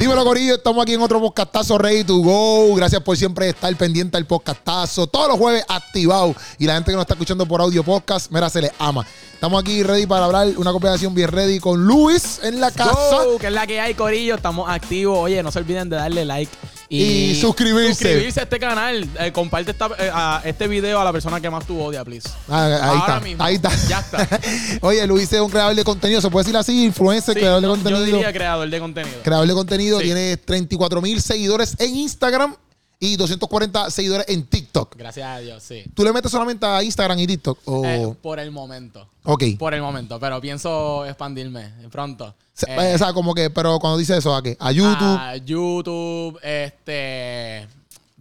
Dímelo, Corillo. Estamos aquí en otro podcastazo Ready to Go. Gracias por siempre estar pendiente al podcastazo. Todos los jueves activado. Y la gente que nos está escuchando por audio podcast, mira, se les ama. Estamos aquí ready para hablar una conversación bien ready con Luis en la casa. Go, que es la que hay, Corillo. Estamos activos. Oye, no se olviden de darle like Y suscribirse. Suscribirse a este canal. Eh, comparte esta- eh, a este video a la persona que más tú odias, please. Ah, ahí Ahora está. mismo. Ahí está. Ya está. Oye, Luis es un creador de contenido. ¿Se puede decir así? Influencer, Sí, creador de contenido. Yo diría creador de contenido. creador de contenido. Sí. Tiene 34 mil seguidores en Instagram y 240 seguidores en TikTok. Gracias a Dios, sí. ¿Tú le metes solamente a Instagram y TikTok? O... Eh, por el momento. ok. Por el momento. Pero pienso expandirme pronto. Se- Eh, o sea, como que, pero cuando dice eso, ¿a qué? ¿A YouTube? A YouTube, este.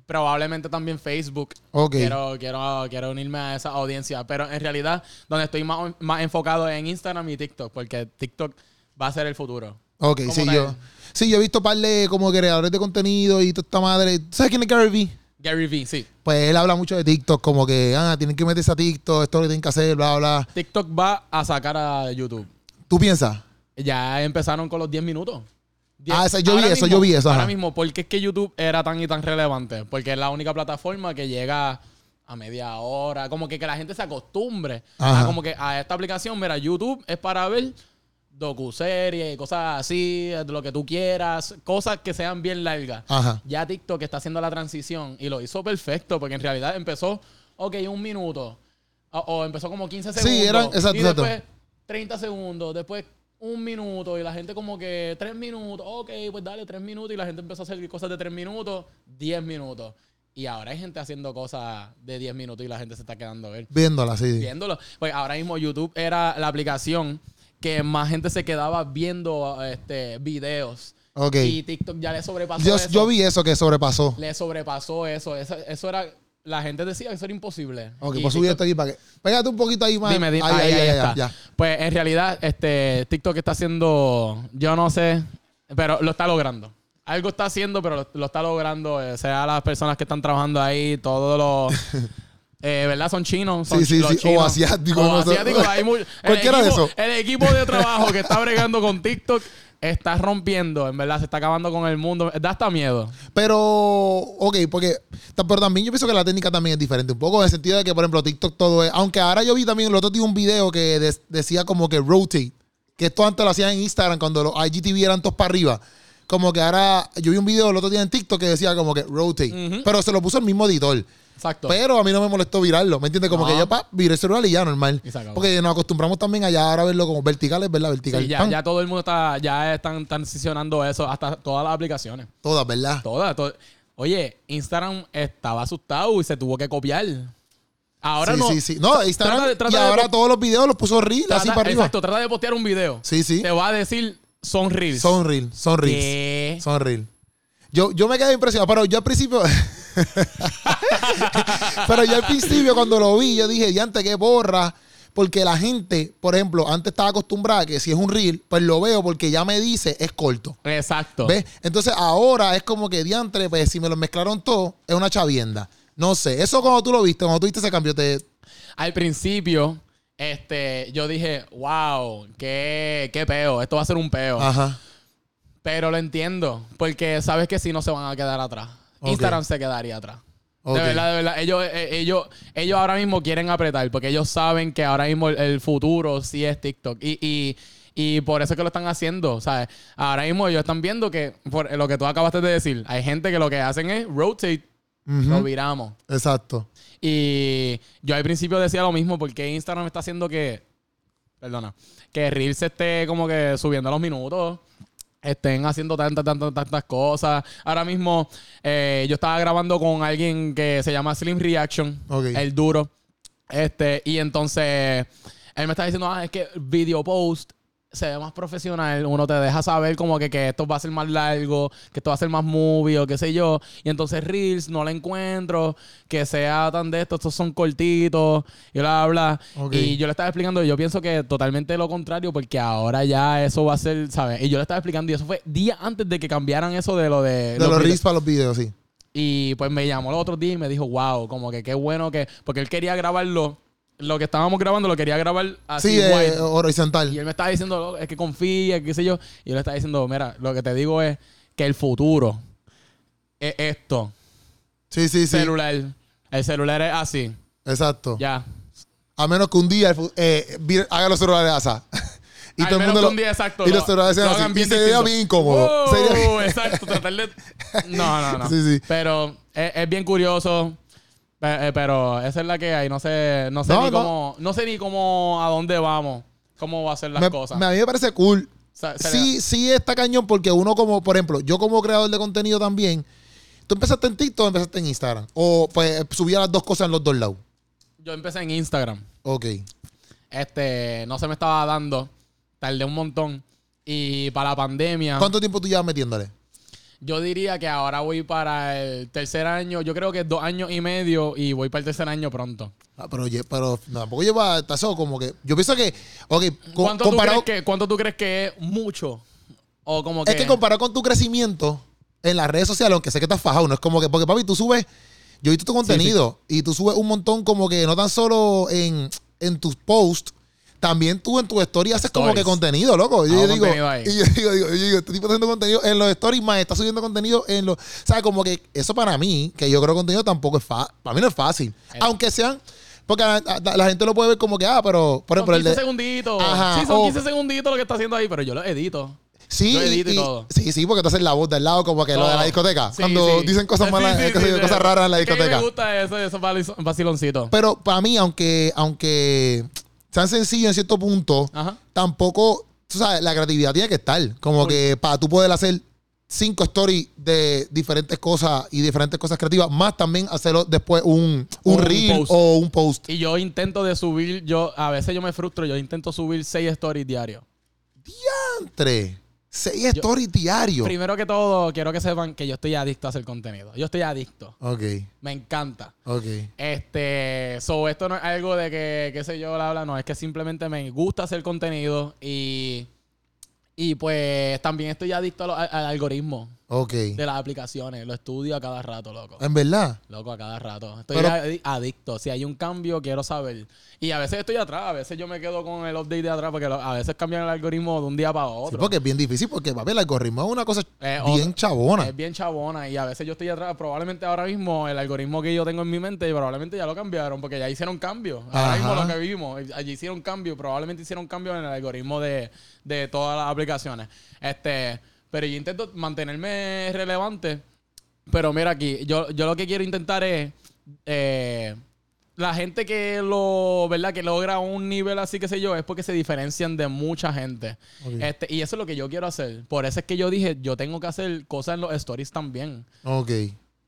Probablemente también Facebook. Ok. Quiero, quiero, quiero unirme a esa audiencia. Pero en realidad, donde estoy más, más enfocado es en Instagram y TikTok. Porque TikTok va a ser el futuro. ok, ¿Cómo sí, tal? yo. Sí, yo he visto par de como creadores de contenido y toda esta madre. ¿Sabes quién es Gary Vee? Gary Vee, sí. Pues él habla mucho de TikTok, como que, ah, tienen que meterse a TikTok, esto es lo que tienen que hacer, bla, bla. TikTok va a sacar a YouTube. ¿Tú piensas? Ya empezaron con los 10 minutos. Ah, esa- yo vi eso, yo vi eso, Ahora ajá. mismo, ¿por qué es que YouTube era tan y tan relevante? Porque es la única plataforma que llega a media hora, como que, que la gente se acostumbre a como que a esta aplicación. Mira, YouTube es para ver docuseries, cosas así, lo que tú quieras, cosas que sean bien largas. Ajá. Ya TikTok está haciendo la transición y lo hizo perfecto, porque en realidad empezó, ok, un minuto, o, o empezó como 15 Sí, segundos. eran- exacto, y después 30 segundos, después un minuto y la gente como que 3 minutos, ok, pues dale 3 minutos y la gente empezó a hacer cosas de 3 minutos, 10 minutos. Y ahora hay gente haciendo cosas de 10 minutos y la gente se está quedando a ver Viéndola, sí. viéndolo. Pues ahora mismo YouTube era la aplicación que más gente se quedaba viendo este, videos. Ok. Y TikTok ya le sobrepasó Yo, eso. yo vi eso que sobrepasó. Le sobrepasó eso. eso. Eso era... La gente decía que eso era imposible. Ok, Y pues subir TikTok- esto aquí para que. Pégate un poquito ahí más. Dime, dime. Ahí, ahí, ahí, ahí ya, está. ya. Pues en realidad, este, TikTok está haciendo, yo no sé, pero lo está logrando. Algo está haciendo, pero lo, lo está logrando. eh, sea las personas que están trabajando ahí, todos los. eh, ¿Verdad? Son chinos. Son Sí, sí, los sí, o asiáticos, O hay Cualquiera de esos. El equipo de trabajo que está bregando con TikTok está rompiendo, en verdad, se está acabando con el mundo. Da hasta miedo. Pero, ok, porque. Pero también yo pienso que la técnica también es diferente. Un poco en el sentido de que, por ejemplo, TikTok todo es. Aunque ahora yo vi también, el otro día un video que decía como que rotate. Que esto antes lo hacían en Instagram cuando los IGTV eran todos para arriba. Como que ahora. Yo vi un video el otro día en TikTok que decía como que rotate. Pero se lo puso el mismo editor. Exacto. Pero a mí no me molestó virarlo. ¿Me entiendes? Como No. que yo pa, viré el celular y ya normal. Acabó. Porque nos acostumbramos también allá ahora a verlo como verticales, ¿verdad? Vertical. Sí, ya, ya todo el mundo está, ya están transicionando eso, hasta todas las aplicaciones. Todas, ¿verdad? Todas. to- Oye, Instagram estaba asustado y se tuvo que copiar. Ahora sí, no. sí, sí. No, Instagram. Trata de- trata y ahora todos los videos los puso reel trata- así para arriba. Exacto, trata de postear un video. Sí, sí. Te va a decir son reels. Son real, son reels. ¿Qué? Son real. Yo, yo me quedé impresionado, pero yo al principio. pero yo al principio, cuando lo vi, yo dije, diante, qué borra. Porque la gente, por ejemplo, antes estaba acostumbrada a que si es un reel, pues lo veo porque ya me dice es corto. Exacto. ¿Ves? Entonces ahora es como que diantre, pues si me lo mezclaron todo, es una chavienda. No sé. Eso cuando tú lo viste, cuando tú viste ese cambio, te. Al principio, este, yo dije, wow, qué, qué peo. Esto va a ser un peo. Ajá. Pero lo entiendo. Porque sabes que si no se van a quedar atrás. Instagram se quedaría atrás. De verdad, de verdad. Ellos, eh, ellos, ellos ahora mismo quieren apretar porque ellos saben que ahora mismo el, futuro sí es TikTok. Y, y, y por eso es que lo están haciendo. ¿sabes? Ahora mismo ellos están viendo que, por lo que tú acabaste de decir, hay gente que lo que hacen es rotate, Ujú. lo viramos. Exacto. Y yo al principio decía lo mismo porque Instagram está haciendo que, perdona, que Reels esté como que subiendo los minutos, estén haciendo tantas, tantas, tantas cosas. Ahora mismo eh, yo estaba grabando con alguien que se llama Slim Reaction, el duro. Este, y entonces él me está diciendo, ah, es que video post se ve más profesional, uno te deja saber como que, que esto va a ser más largo, que esto va a ser más movie o qué sé yo. Y entonces Reels no la encuentro, que sea tan de esto, estos son cortitos y bla, bla, bla. Y yo le estaba explicando, y yo pienso que totalmente lo contrario, porque ahora ya eso va a ser, ¿sabes? Y yo le estaba explicando, y eso fue días antes de que cambiaran eso de lo de... De los videos. reels para los videos, sí. Y pues me llamó el otro día y me dijo, wow, como que qué bueno que. Porque él quería grabarlo. Lo que estábamos grabando lo quería grabar así. Sí, eh, horizontal. Y él me estaba diciendo, "Loco, es que confía, qué sé yo. Y yo le estaba diciendo, mira, lo que te digo es que el futuro es esto. Sí, sí, sí. Celular. El celular es así. Exacto. Ya. A menos que un día eh, haga los celulares así. y Al todo el mundo lo- un día exacto. y lo- los celulares lo así. hagan Y bien sería bien incómodo. Sería- exacto. Tratar de... No, no, no. Sí, sí. Pero es, es bien curioso. Eh, Pero esa es la que hay. No sé, no sé No, ni no. cómo... No sé ni cómo... A dónde vamos. Cómo va a ser las me- cosas. me- a mí me parece cool. Sí, sí está cañón porque uno como, por ejemplo, yo como creador de contenido también, tú empezaste en TikTok o empezaste en Instagram. O pues subía las dos cosas en los dos lados. Yo empecé en Instagram. Ok. Este... No se me estaba dando. Tardé un montón. Y para la pandemia... ¿Cuánto tiempo tú llevas metiéndole? Yo diría que ahora voy para el tercer año. Yo creo que dos años y medio y voy para el tercer año pronto. Ah, pero, pero tampoco lleva eso como que. Yo pienso que. Ok, co- ¿Cuánto, tú comparado. crees que, ¿Cuánto tú crees que es mucho? O como que... Es que comparado con tu crecimiento en las redes sociales, aunque sé que estás fajado, no es como que. Porque, papi, tú subes. Yo he visto tu contenido y tú subes un montón, como que no tan solo en, en tus posts, también tú en tu story haces como Stories. que contenido, loco. Y yo, digo, y yo digo, digo, yo digo, este tipo está haciendo contenido en los stories, más está subiendo contenido en los. O sea, como que eso para mí, que yo creo contenido tampoco es fácil. Para mí no es fácil. Eh. Aunque sean. Porque la, la- la gente lo puede ver como que, ah, pero, por Son ejemplo, el 15 de. segunditos. Ajá, sí, son o- 15 segunditos lo que está haciendo ahí, pero yo lo edito. Sí, Yo edito y y- todo. sí, sí, porque tú haces la voz del lado, como que lo de la discoteca. Sí, cuando sí. dicen cosas malas, sí, cosas raras en la que discoteca. me gusta eso, esos vacil- vaciloncitos. Pero para mí, aunque, aunque sean sencillos en cierto punto, Ajá. tampoco, tú sabes, la creatividad tiene que estar. Como que para tú poder hacer cinco stories de diferentes cosas y diferentes cosas creativas, más también hacerlo después un, un Un reel post. o un post. Y yo intento de subir, yo a veces yo me frustro, yo intento subir 6 stories diarios. Entre seis stories diarios. Primero que todo, quiero que sepan que yo estoy adicto a hacer contenido. Yo estoy adicto. Ok, Me encanta. ok. Este, so, esto no es algo de que, qué sé yo, bla, bla, no, es que simplemente me gusta hacer contenido y, y pues también estoy adicto a lo- al, al algoritmo Ok. de las aplicaciones, lo estudio a cada rato, loco. En verdad. Loco, a cada rato. Estoy Pero- adicto. Si hay un cambio, quiero saber. Y a veces estoy atrás, a veces yo me quedo con el update de atrás porque lo- a veces cambian el algoritmo de un día para Sí, otro. porque es bien difícil, porque papi, el algoritmo es una cosa Eh, bien otra- chabona. Es bien chabona y a veces yo estoy atrás. Probablemente ahora mismo el algoritmo que yo tengo en mi mente, probablemente ya lo cambiaron porque ya hicieron cambio. Ahora Ajá. mismo lo que vimos, allí hicieron cambio. Probablemente hicieron cambio en el algoritmo de, de todas las aplicaciones. Este, pero yo intento mantenerme relevante. Pero mira aquí, yo, yo lo que quiero intentar es. eh, la gente que lo, ¿verdad? Que logra un nivel así, que sé yo, es porque se diferencian de mucha gente. Ok. Este, y eso es lo que yo quiero hacer. Por eso es que yo dije, yo tengo que hacer cosas en los stories también. Ok.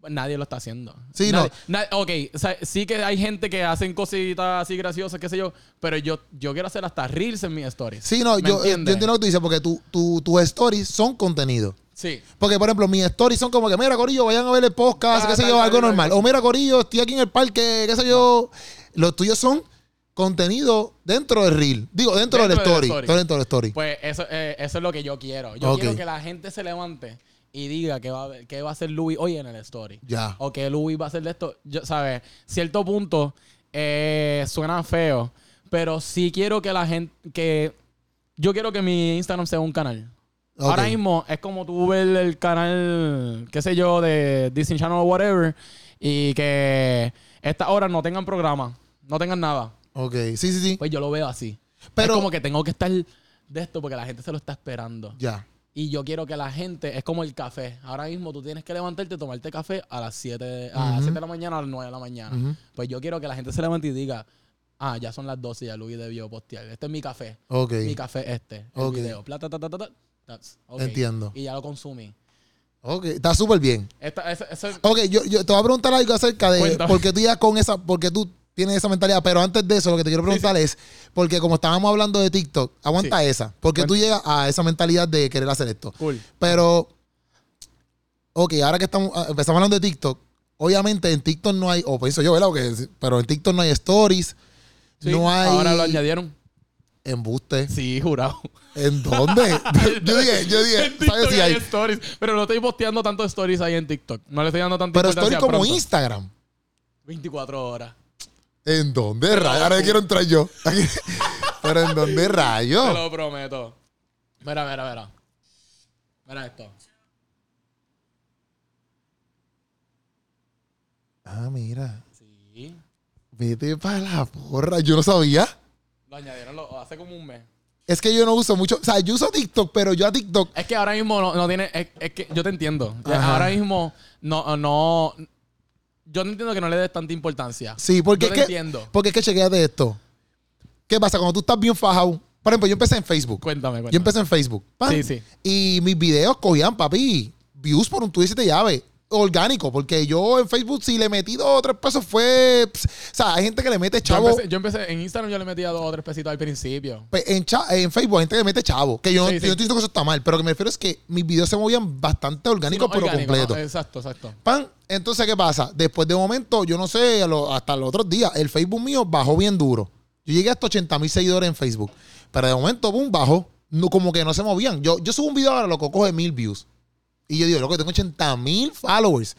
Nadie lo está haciendo. Sí, Nadie- na- ok, o sea, sí que hay gente que hacen cositas así graciosas, qué sé yo, pero yo, yo quiero hacer hasta reels en mis stories. Sí, no, ¿Me yo, eh, yo entiendo lo que tú dices, porque tu, tu, tus stories son contenido. Sí. Porque, por ejemplo, mis stories son como que, mira, Corillo, vayan a ver el podcast, Ah, qué sé yo, algo normal. O mira, Corillo, estoy aquí en el parque, qué sé yo. Los tuyos son contenido dentro del reel. Digo, dentro, del Dentro del story. story. Dentro del story. Pues eso, eh, eso es lo que yo quiero. Yo Ok. quiero que la gente se levante y diga que va, qué va a hacer Louis hoy en el story. Ya. O que Louis va a hacer de esto. Yo, ¿sabes? Cierto punto eh, suena feo, pero sí quiero que la gente. que Yo quiero que mi Instagram sea un canal. Ok. Ahora mismo es como tú ves el canal, qué sé yo, de Disney Channel o whatever, y que estas horas no tengan programa, no tengan nada. Ok, sí, sí, sí. Pues yo lo veo así. Pero es como que tengo que estar de esto porque la gente se lo está esperando. Ya. Y yo quiero que la gente, es como el café. Ahora mismo tú tienes que levantarte y tomarte café a las 7, a las 7 de la mañana, a las 9 de la mañana. Pues yo quiero que la gente se levante y diga, ah, ya son las 12 y ya Luis debió postear. Este es mi café. Ok. Mi café este. El video. Ta, ta, ta. Entiendo. Y ya lo consumí. Ok, está súper bien. Esta, esa- esa- Ok, yo, yo te voy a preguntar algo acerca de Cuéntame. por qué tú ya con esa, porque tú tienes esa mentalidad, pero antes de eso lo que te quiero preguntar es, porque como estábamos hablando de TikTok, aguanta Sí. esa, porque tú llegas a esa mentalidad de querer hacer esto. Cool. Pero, ok, ahora que estamos, ah, empezamos hablando de TikTok, obviamente en TikTok no hay, o pienso yo, ¿verdad? Porque- pero en TikTok no hay stories, Sí, no hay Ahora lo añadieron. embuste. Sí, jurado. ¿En dónde? yo dije, yo dije, En TikTok ¿sabes si hay hay? stories. Pero no estoy posteando tantos stories ahí en TikTok. No le estoy dando tanta Pero stories como pronto. Instagram. 24 horas. ¿En dónde rayos? Ahora quiero entrar yo. Pero ¿en dónde rayo? Te lo prometo. Mira, mira, mira. Mira esto. Ah, mira. Sí. Vete para la porra. Yo no sabía. Lo añadieron lo, hace como un mes. Es que yo no uso mucho. O sea, yo uso TikTok, pero yo a TikTok. Es que ahora mismo no, tiene. Es, que yo te entiendo. Ahora mismo no, no. Yo no entiendo que no le des tanta importancia. Sí, porque Yo es te que. entiendo. Porque es que chequeate esto. ¿Qué pasa? Cuando tú estás bien fajado. Por ejemplo, yo empecé en Facebook. Cuéntame, cuéntame. Yo empecé en Facebook. pan, Sí, sí. Y mis videos cogían, papi, views por un Twitter de llave. Orgánico, porque yo en Facebook, si le metí dos o tres pesos, fue. o sea, hay gente que le mete Yo chavo. empecé, yo empecé en Instagram, yo le metía dos o tres pesitos al principio. Pues, en, cha- en Facebook hay gente que le mete chavo. Que yo, no- Sí, yo sí. no estoy diciendo que eso está mal, pero lo que me refiero es que mis videos se movían bastante orgánicos, Sí, no, pero orgánico, completo. ¿no? Exacto, exacto. Pan, entonces, ¿qué pasa? Después de un momento, yo no sé, hasta los otros días, el Facebook mío bajó bien duro. Yo llegué hasta 80 mil seguidores en Facebook. Pero de momento, boom, bajó. No, como que no se movían. Yo, yo subo un video ahora, loco, coge mil views. Y yo digo, loco, tengo 80 mil followers.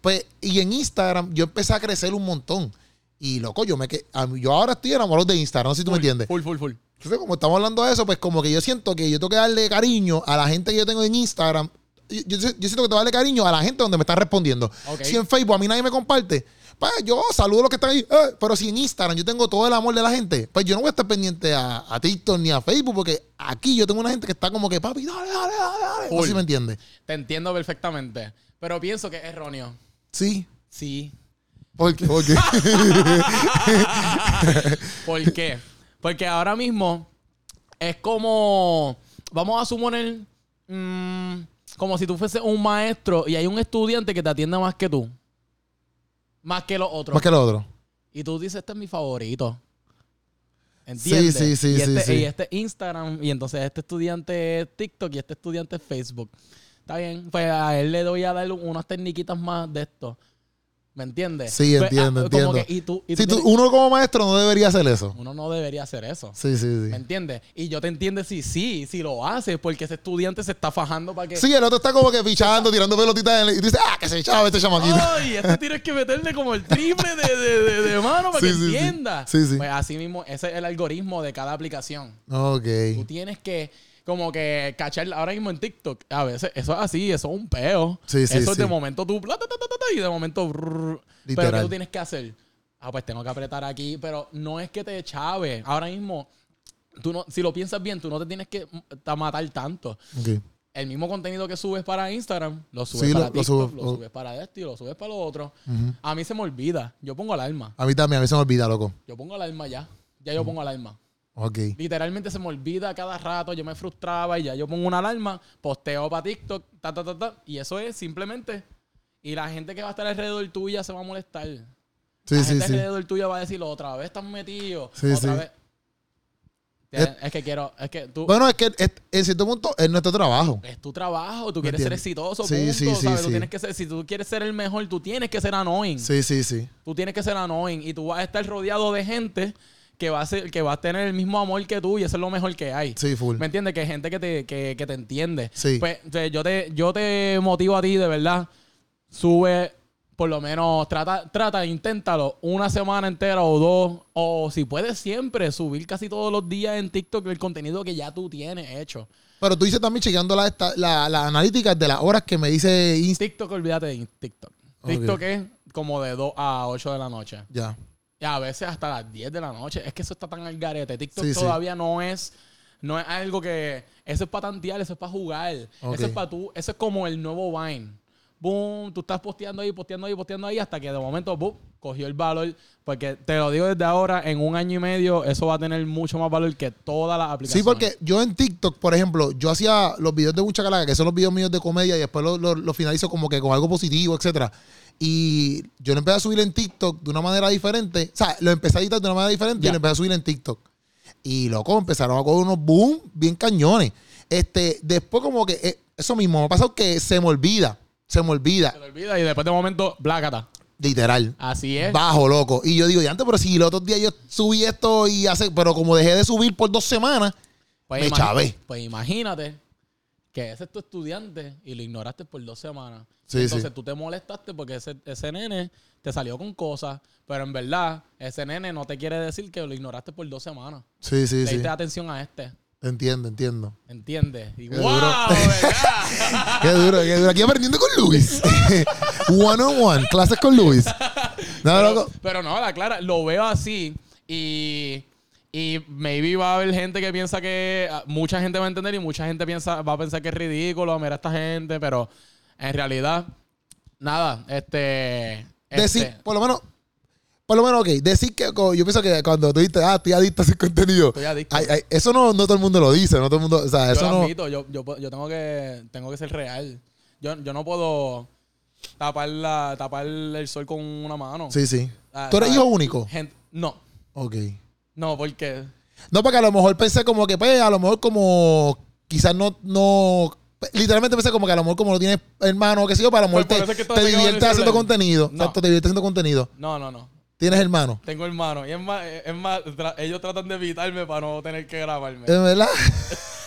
Pues, y en Instagram yo empecé a crecer un montón. Y loco, yo me que yo ahora estoy enamorado de Instagram, no sé si tú me entiendes. Full, full, full. Entonces, como estamos hablando de eso, pues como que yo siento que yo tengo que darle cariño a la gente que yo tengo en Instagram. Yo, yo- yo siento que tengo que darle cariño a la gente donde me está respondiendo. Si en Facebook a mí nadie me comparte, pues yo saludo a los que están ahí. eh, pero si en Instagram yo tengo todo el amor de la gente, pues yo no voy a estar pendiente a, a TikTok ni a Facebook, porque aquí yo tengo una gente que está como que, papi, dale, dale, dale, dale. No sé si me entiende. Te entiendo perfectamente. Pero pienso que es erróneo. Sí. Sí. ¿Por qué? ¿Por qué? ¿Por qué? Porque ahora mismo es como. Vamos a suponer. mm, como si tú fueses un maestro y hay un estudiante que te atiende más que tú. Más que los otros. Más que lo otro. Y tú dices, este es mi favorito. ¿Entiendes? Sí, sí, sí, y sí, este, sí. Y este es Instagram. Y entonces este estudiante es TikTok y este estudiante es Facebook. Está bien. Pues a él le doy a dar unas tecniquitas más de esto. ¿Me entiendes? Sí, Pues, entiendo, ah, entiendo. que- y tú, y Si tú tú- tienes- uno como maestro no debería hacer eso. uno no debería hacer eso. Sí, sí, ¿Me sí. entiendes? Y yo te entiendo si sí, si lo haces, porque ese estudiante se está fajando para que. Sí, el otro está como que fichando, tirando pelotitas en el- y tú dices, ah, que se echaba este chamaquito. ¡Ay! Este tienes que meterle como el triple de, de, de, de mano para Sí, que sí, entienda. Sí, sí. Pues así mismo, ese es el algoritmo de cada aplicación. Tú Ok. tienes que, como que, cachar ahora mismo en TikTok. A veces, eso es así, eso es un peo. Sí, sí, Eso es de sí. momento tú, y de momento. brrr. Pero ¿qué tú tienes que hacer? Ah, pues tengo que apretar aquí, pero no es que te chave. Ahora mismo, tú no, si lo piensas bien, tú no te tienes que matar tanto. Ok. el mismo contenido que subes para Instagram, lo subes Sí, para lo TikTok, subo- lo, subes para esto y lo subes para lo otro. A mí se me olvida. Yo pongo alarma. A mí también, a mí se me olvida, loco. Yo pongo alarma ya. Ya yo pongo alarma. Literalmente se me olvida cada rato. Yo me frustraba y ya yo pongo una alarma, posteo para TikTok, ta, ta, ta, ta. Y eso es simplemente. Y la gente que va a estar alrededor tuya se va a molestar. Sí, la sí, gente sí. alrededor tuya va a decir, otra vez están metidos. Sí, otra vez. Es- Es, que quiero, es que tú. Bueno, es que es- en cierto punto es nuestro trabajo. Es tu trabajo, tú ¿Me quieres ser exitoso, Sí, punto, sí, sí, ¿sabes? Tú tienes que ser, si tú quieres ser el mejor, tú tienes que ser annoying. Sí, sí, sí. Tú tienes que ser annoying y tú vas a estar rodeado de gente que va a ser, que va a tener el mismo amor que tú y eso es lo mejor que hay. Sí, full. ¿Me entiendes? Que hay gente que te, que, que te entiende. Sí. Pues yo te, yo te motivo a ti, de verdad. Sube, por lo menos, trata, trata, inténtalo una semana entera o dos. O si puedes siempre, subir casi todos los días en TikTok el contenido que ya tú tienes hecho. Pero tú dices también chequeando la, esta- la, la analítica de las horas que me dice Insta. TikTok, olvídate de TikTok. Ok. TikTok es como de 2 a 8 de la noche. Ya. Y a veces hasta las 10 de la noche. Es que eso está tan al garete. TikTok Sí, sí. todavía no es no es algo que eso es para tantear, eso es para jugar. Eso es para tú, eso es como el nuevo Vine. Boom, tú estás posteando ahí, posteando ahí, posteando ahí hasta que de momento boom, cogió el valor, porque te lo digo desde ahora, en un año y medio eso va a tener mucho más valor que todas las aplicaciones. Sí, porque yo en TikTok, por ejemplo, yo hacía los videos de Mucha Calaca, que son los videos míos de comedia, y después los lo, lo finalizo como que con algo positivo, etcétera. Y yo lo empecé a subir en TikTok de una manera diferente. O sea, lo empecé a editar de una manera diferente y lo empecé a subir en TikTok. Y loco, empezaron a coger unos boom bien cañones. Este, después como que eh, eso mismo me ha pasado que se me olvida. Se me olvida. se te olvida y después de momento, blácata. Literal. Así es. Bajo, loco. Y yo digo, ya antes, pero si los otros días yo subí esto y hace, pero como dejé de subir por dos semanas, Pues me chavé. Pues imagínate que ese es tu estudiante y lo ignoraste por dos semanas. Sí, Entonces sí. tú te molestaste porque ese, ese nene te salió con cosas, pero en verdad ese nene no te quiere decir que lo ignoraste por dos semanas. sí, sí, Le sí. diste atención a este. Entiendo, entiendo. ¿Entiendes? Y Qué ¡Wow! duro. Qué duro, qué duro. Aquí aprendiendo con Luis. one on one, clases con Luis. No, pero, loco. pero no, la clara, lo veo así y, y maybe va a haber gente que piensa que ah, mucha gente va a entender y mucha gente piensa va a pensar que es ridículo, mira a esta gente, pero en realidad nada, este, Decir, este, por lo menos, por lo menos, ok, decir que yo pienso que cuando tú dices, ah, estoy adicto a ese contenido, Estoy adicto. ay, ay, eso no, no todo el mundo lo dice, no todo el mundo, o sea, yo eso lo no. yo, yo, yo tengo que tengo que ser real. Yo, yo no puedo tapar la tapar el sol con una mano. Sí, sí. Ah, ¿Tú eres ¿sabes? hijo único? Gente- no, Ok. No, porque No, porque a lo mejor pensé como que, pues, a lo mejor como, quizás no, no, literalmente pensé como que a lo mejor como no tienes hermano qué sé yo, para lo mejor Pues te, es que te diviertes haciendo contenido. No. Te diviertes haciendo contenido. no, no, no. Tienes hermano. Tengo hermano. Y es más, es más tra- ellos tratan de evitarme para no tener que grabarme. ¿Es verdad?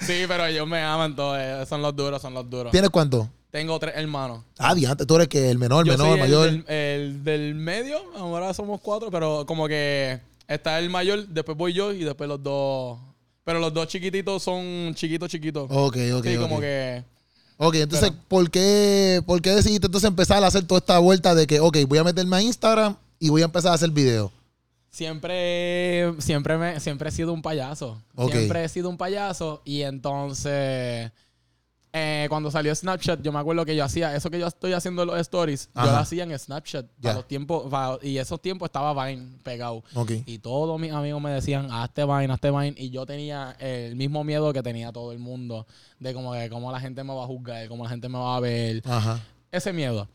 sí, pero ellos me aman todos. eh, Son los duros, son los duros. ¿Tienes cuánto? Tengo tres hermanos. Ah, diante, tú eres que el menor, el menor, el mayor. el del medio. Ahora somos cuatro, pero como que está el mayor, después voy yo y después los dos. Pero los dos chiquititos son chiquitos, chiquitos. Ok, ok. sí, ok. como que. Ok, entonces, ¿por, qué, ¿por qué decidiste entonces empezar a hacer toda esta vuelta de que, ok, voy a meterme a Instagram y voy a empezar a hacer videos? Siempre, siempre, me, siempre he sido un payaso. Ok. Siempre he sido un payaso. Y entonces, eh, cuando salió Snapchat, yo me acuerdo que yo hacía eso que yo estoy haciendo en los stories. Ajá. Yo lo hacía en Snapchat. Ya. A los tiempos, y esos tiempos estaba Vine pegado. Ok. Y todos mis amigos me decían, hazte Vine, hazte Vine. Y yo tenía el mismo miedo que tenía todo el mundo. De como que cómo la gente me va a juzgar, cómo la gente me va a ver Ajá. ese miedo.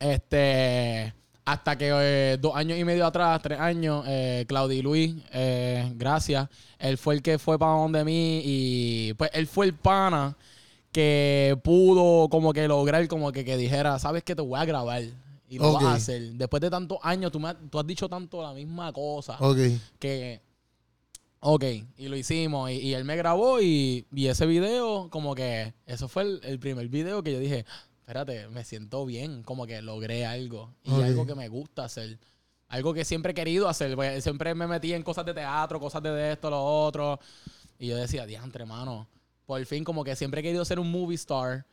Este. Hasta que eh, dos años y medio atrás, tres años, eh, Claudio Luis, eh, gracias. Él fue el que fue para donde mí y pues él fue el pana que pudo como que lograr como que, que dijera, sabes que te voy a grabar y lo Ok. vas a hacer. Después de tantos años, tú, me, has- tú has dicho tanto la misma cosa Ok. que, ok, y lo hicimos. Y, y él me grabó y, y ese video, como que, eso fue el, el primer video que yo dije, espérate, me siento bien, como que logré algo. Y algo que me gusta hacer. Algo que siempre he querido hacer. siempre me metí en cosas de teatro, cosas de esto, lo otro. Y yo decía, diantre, mano. Por fin, como que siempre he querido ser un movie star.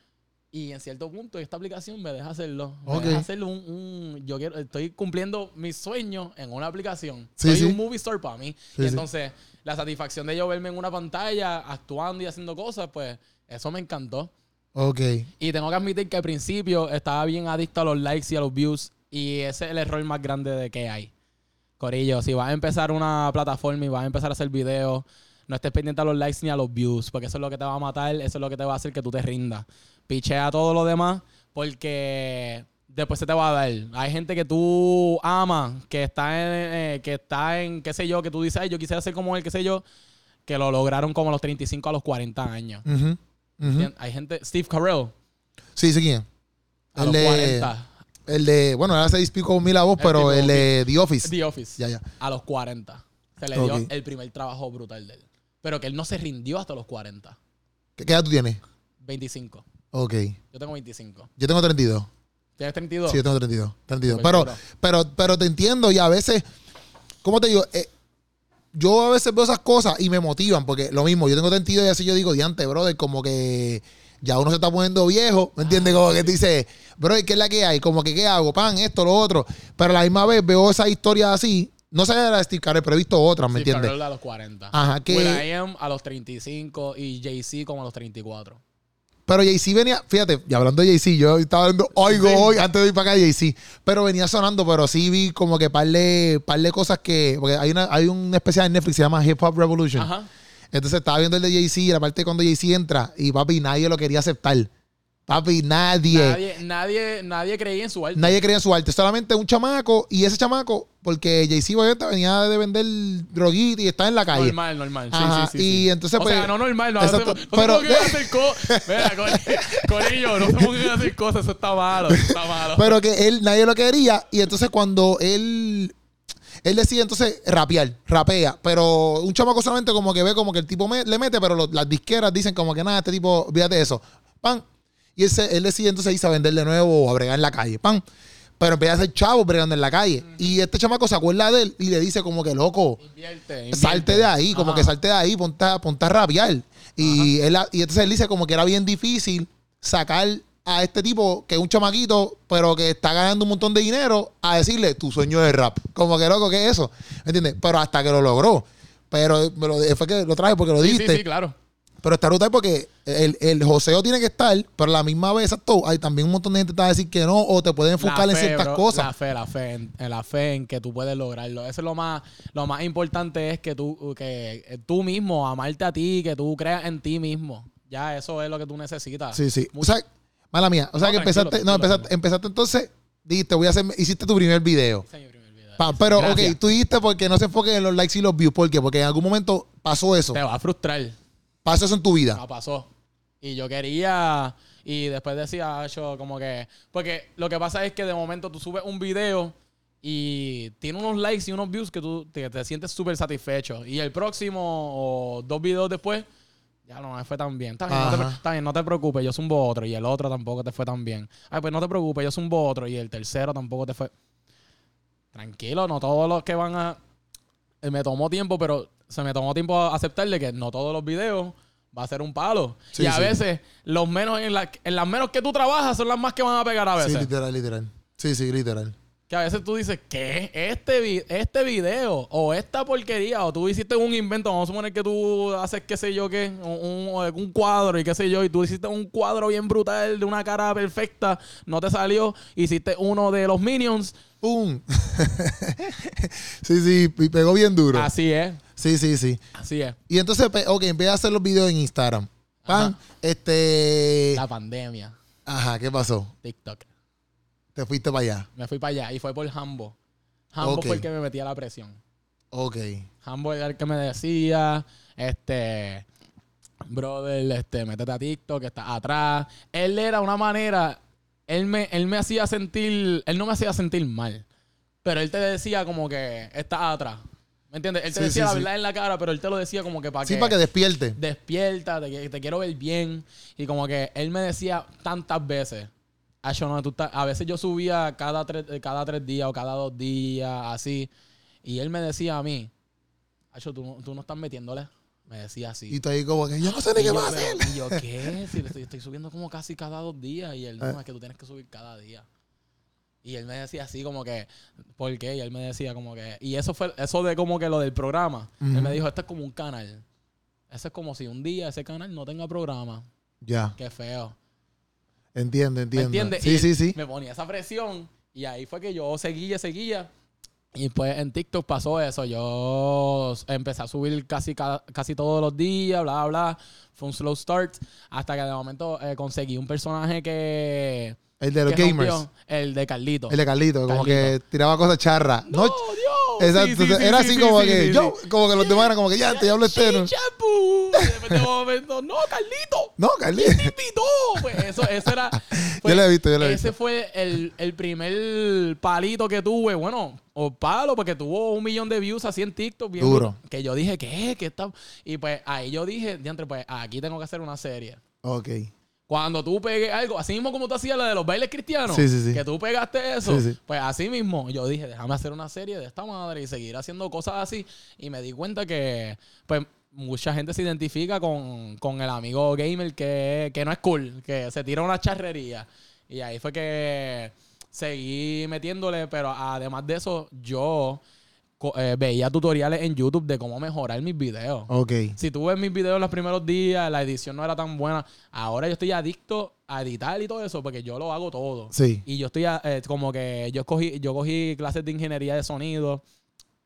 Y en cierto punto, esta aplicación me deja hacerlo. Me deja hacerlo un, un- Yo quiero, estoy cumpliendo mis sueños en una aplicación. Sí, Soy sí. un movie star para mí. Sí, y entonces, la satisfacción de yo verme en una pantalla, actuando y haciendo cosas, pues eso me encantó. Ok. Y tengo que admitir que al principio estaba bien adicto a los likes y a los views. Y ese es el error más grande de que hay. Corillo, si vas a empezar una plataforma y vas a empezar a hacer videos, no estés pendiente a los likes ni a los views, porque eso es lo que te va a matar, eso es lo que te va a hacer que tú te rindas. Pichea todo lo demás, porque después se te va a dar. Hay gente que tú amas, que está en, eh, que está en, qué sé yo, que tú dices, "Ay, yo quisiera ser como él, qué sé yo, que lo lograron como a los 35 a los 40 años. Hay gente, Steve Carell, Sí, sí, ¿quién? a El los de, 40. el de, bueno, ahora se despico mil a voz, El pero el de The Office. The Office. Ya, ya. A los 40. Se le dio el primer trabajo brutal de él. Pero que él no se rindió hasta los 40. ¿Qué, qué edad tú tienes? 25. Ok. Yo tengo 25. Yo tengo 32. ¿Tienes 32? Sí, yo tengo 32. 32. Súper Pero, pero, pero te entiendo y a veces, ¿cómo te digo? Eh, yo a veces veo esas cosas y me motivan porque lo mismo, yo tengo 32 y así yo digo, diante, brother, como que ya uno se está poniendo viejo, ¿me entiendes? Como que dice, brother, ¿qué es la que hay? Como que, ¿qué hago? Pan, esto, lo otro. Pero a la misma vez veo esa historia así. No sé de la de Steve Carell, pero he visto otras, ¿me Steve entiendes? Carell a los 40. Ajá, que- Will.i.am a los 35 y Jay-Z como a los 34. Pero Jay-Z venía, fíjate, y hablando de Jay-Z, yo estaba viendo, oigo Sí. hoy, antes de ir para acá, Jay-Z, pero venía sonando, pero sí vi como que par de, par de cosas que, porque hay una, hay un especial en Netflix que se llama Hip Hop Revolution. Ajá. Entonces estaba viendo el de Jay-Z y la parte cuando Jay-Z entra y papi, nadie lo quería aceptar. Papi, nadie. Nadie, nadie, nadie creía en su arte. Nadie creía en su arte, solamente un chamaco y ese chamaco, porque Jay-Z obviamente venía de vender droguita y está en la calle. Normal, normal. Sí, Ajá, sí, sí, y entonces, o pues, sea, no normal, no, exacto, no pero- hacer cosas. Mira, ellos, no se pongan a hacer cosas, eso está malo, eso está malo. Pero que él, nadie lo quería. Y entonces cuando él, él decide entonces rapear, rapea. Pero un chamaco solamente como que ve como que el tipo me- le mete, pero lo- las disqueras dicen como que nada, este tipo, fíjate eso. Pan. Y él, se- él decide entonces irse a vender de nuevo o a bregar en la calle. Pan. Pero empieza a ser chavo bregando en la calle. Y este chamaco se acuerda de él y le dice como que loco. Invierte, invierte. Salte de ahí, como que salte de ahí, ponte a, ponte a rapear. Y, él, y entonces él dice como que era bien difícil sacar a este tipo que es un chamaquito, pero que está ganando un montón de dinero, a decirle tu sueño de rap. Como que loco, ¿qué es eso? ¿Me entiendes? Pero hasta que lo logró. Pero me lo, fue que lo traje porque lo Sí, dijiste. sí, sí, claro. Pero está brutal porque el, el joseo tiene que estar, pero a la misma vez, exacto, hay también un montón de gente que te va a decir que no, o te pueden enfocar en ciertas bro, cosas. La fe, la fe, en, en la fe en que tú puedes lograrlo. Eso es lo más, lo más importante es que tú, que tú mismo, amarte a ti, que tú creas en ti mismo. Ya eso es lo que tú necesitas. Sí, sí. O sea, mala mía. O sea No, que tranquilo, empezaste, no, tranquilo, empezaste, empezaste entonces, dijiste, voy a hacer, hiciste tu primer video. Video. Pa- pero, Gracias. ok, tú dijiste porque no se enfoquen en los likes y los views. ¿Por qué? Porque en algún momento pasó eso. Te va a frustrar. Pasó eso en tu vida. No pasó. Y yo quería. Y después decía, yo como que. Porque lo que pasa es que de momento tú subes un video y tiene unos likes y unos views que tú te, te sientes súper satisfecho. Y el próximo o dos videos después, ya no me fue tan bien. Está bien, no te, está bien, no te preocupes, yo zumbo otro. Y el otro tampoco te fue tan bien. Ay, pues no te preocupes, yo zumbo otro. Y el tercero tampoco te fue. Tranquilo, no todos los que van a. eh, Me tomó tiempo, pero se me tomó tiempo aceptarle que no todos los videos va a ser un palo. Sí, y a sí. veces, los menos en, la- en las menos que tú trabajas son las más que van a pegar a Sí, veces. literal, literal. Sí, sí, literal. que a veces tú dices, ¿qué? Este, vi- este video o esta porquería o tú hiciste un invento, vamos a suponer que tú haces qué sé yo qué, un, un- un cuadro y qué sé yo, y tú hiciste un cuadro bien brutal de una cara perfecta, no te salió, hiciste uno de los Minions, ¡Pum! sí, sí, y pegó bien duro. así es, Sí, sí, sí. así es. Y entonces, ok, empieza a hacer los videos en Instagram. Pan, Ajá. este. La pandemia, Ajá, ¿qué pasó? TikTok. Te fuiste para allá. Me fui para allá y fue por Hambo. Hambo Ok. fue el que me metía la presión. Ok. Hambo era el que me decía, este, brother, este, métete a TikTok, que está atrás. Él era una manera, él me, él me hacía sentir, él no me hacía sentir mal, pero él te decía como que estás atrás. ¿Me entiendes? Él te Sí, decía sí, la sí. verdad en la cara, pero él te lo decía como que para Sí, que, para que despierte. despierta, te, te quiero ver bien. Y como que él me decía tantas veces, "Acho, no, tú estás-". a veces yo subía cada tres, cada tres días o cada dos días, así. Y él me decía a mí, Acho, tú, no- tú no estás metiéndole. Me decía así. Y tú ahí como que yo no sé ni qué va a hacer. Y yo, ¿qué? Si le estoy, estoy subiendo como casi cada dos días. Y él, Ah. no, es que tú tienes que subir cada día. Y él me decía así como que, ¿por qué? Y él me decía como que, y eso fue, eso de como que lo del programa. Él me dijo, esto es como un canal. Eso es como si un día ese canal no tenga programa. Ya, Qué feo. entiendo, ¿Me entiendo. entiendes? Sí, Y sí, sí. Me ponía esa presión y ahí fue que yo seguía, seguía. Y pues en TikTok pasó eso. Yo empecé a subir casi, casi todos los días, bla, bla, bla. Fue un slow start. Hasta que de momento eh, conseguí un personaje que. El de los que gamers. rompió, el de Carlito. El de Carlito, como Carlito. que tiraba cosas charras. ¡No, Dios! exacto. Sí, sí, sí, era sí, así sí, como sí, que sí, yo, sí. como que los demás eran como que ya, te hablo. Sí, chapu. De momento, no, Carlito. No, Carlito. Pues eso, eso era. Yo lo he visto, yo lo he Ese fue el, el primer palito que tuve. Bueno, o palo, porque tuvo un millón de views así en TikTok. bien Duro. Que yo dije, ¿qué? ¿Qué está? Y pues ahí yo dije, diantre, pues aquí tengo que hacer una serie. Ok. Cuando tú pegues algo, así mismo como tú hacías la de los bailes cristianos, Sí, sí, sí. que tú pegaste eso, pues así mismo yo dije, déjame hacer una serie de esta madre y seguir haciendo cosas así. Y me di cuenta que, pues, mucha gente se identifica con, con el amigo gamer que, que no es cool, que se tira una charrería. Y ahí fue que seguí metiéndole, pero además de eso, yo eh, veía tutoriales en YouTube de cómo mejorar mis videos. Ok. Si tú ves mis videos los primeros días, la edición no era tan buena. Ahora yo estoy adicto a editar y todo eso porque yo lo hago todo. Sí. Y yo estoy eh, como que yo cogí, yo cogí clases de ingeniería de sonido.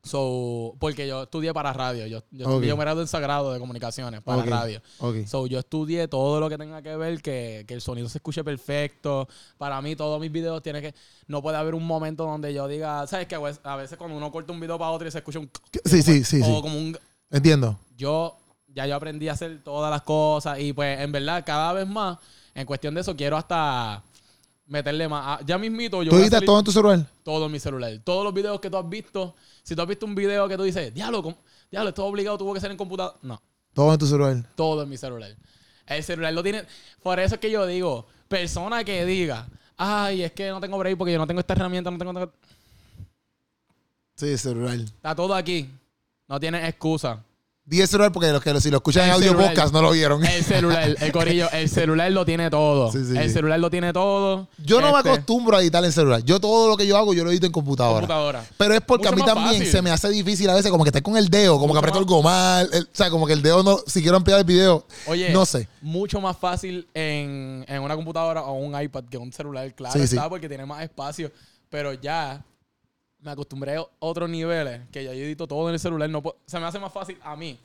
So, porque yo estudié para radio. Yo, yo, Ok. yo me gradué en sagrado de comunicaciones para radio. Ok. So, yo estudié todo lo que tenga que ver, que, que el sonido se escuche perfecto. Para mí, todos mis videos tienen que. No puede haber un momento donde yo diga. ¿Sabes que A veces cuando uno corta un video para otro y se escucha un. Sí, sí, sí, O sí. como un Entiendo. yo ya yo aprendí a hacer todas las cosas y pues en verdad cada vez más en cuestión de eso quiero hasta meterle más. Ah, Ya mismito yo ¿Tú a editas todo en tu celular? todo en mi celular. Todos los videos que tú has visto, si tú has visto un video que tú dices, diablo, ¿cómo- diablo, esto obligado tuvo que ser en computadora. No, Todo en tu celular. todo en mi celular. El celular lo tiene. Por eso es que yo digo, persona que diga, ay, es que no tengo break porque yo no tengo esta herramienta, no tengo. Sí, celular. Está todo aquí. No tienes excusa. Di el celular porque los que si lo escuchan en El audio celular. podcast no lo vieron. El celular, el corillo, el celular lo tiene todo. Sí, sí. El celular lo tiene todo. Yo no me Este, acostumbro a editar en celular. Yo todo lo que yo hago, yo lo edito en computadora. computadora. Pero es porque a mí también fácil. se me hace difícil a veces como que estar con el dedo, como que aprieto más- algo mal. el- o sea, como que el dedo no, si quiero ampliar el video, Oye, no sé. mucho más fácil en, en una computadora o un iPad que un celular, claro, está porque tiene más espacio. Pero ya me acostumbré a otros niveles que ya yo edito todo en el celular. No se me hace más fácil a mí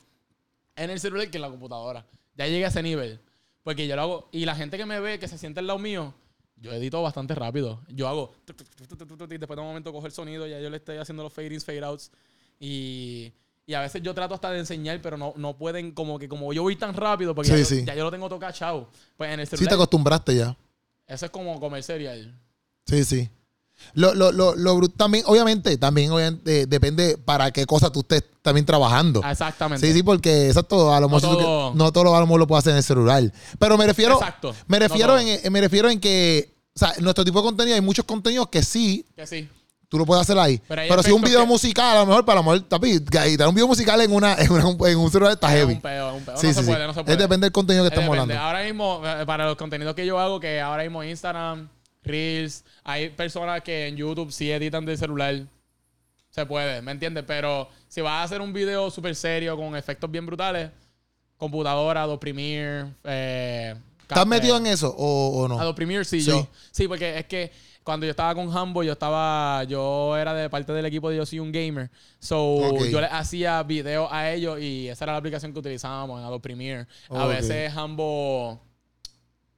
en el celular que en la computadora. Ya llegué a ese nivel. Porque yo lo hago. Y la gente que me ve, que se siente al lado mío, yo edito bastante rápido. Yo hago. después de un momento cojo el sonido, ya yo le estoy haciendo los fade ins, fade outs. Y. Y a veces yo trato hasta de enseñar, pero no, no pueden, como que como yo voy tan rápido, porque Sí, ya, yo- sí. ya yo lo tengo todo cachado. Pues en el Sí te celular, acostumbraste ya. eso es como comer cereal. Sí, sí. Lo, lo, lo, lo también, obviamente, también obviamente, eh, depende para qué cosa tú estés también trabajando. Exactamente. Sí, sí, porque exacto, a lo No mejor tú todo- no todo lo, a lo mejor lo puedes hacer en el celular. Pero me refiero, Exacto. me No refiero en, me refiero en que, o sea, nuestro tipo de contenido, hay muchos contenidos que sí, Que sí. tú lo puedes hacer ahí. Pero si un video que- musical, a lo mejor, para lo mejor, tapi, editar un video musical en una, en, una- en un celular está Es heavy. un es un peo. Sí, no sí, se sí. puede, no se Es depende del contenido que Eh, estamos depende. hablando. Ahora mismo, eh, para los contenidos que yo hago, que ahora mismo Instagram, Reels, hay personas que en YouTube sí editan del celular. Se puede, ¿me entiendes? Pero si vas a hacer un video súper serio con efectos bien brutales, computadora, Adobe Premiere, eh, ¿Estás metido en eso o, o no? Adobe Premiere sí, Sí. yo. Sí, porque es que cuando yo estaba con Hambo, yo estaba, yo era de parte del equipo de Yo Soy un Gamer. So, yo le hacía videos a ellos y esa era la aplicación que utilizábamos en Adobe Premiere. A veces Hambo,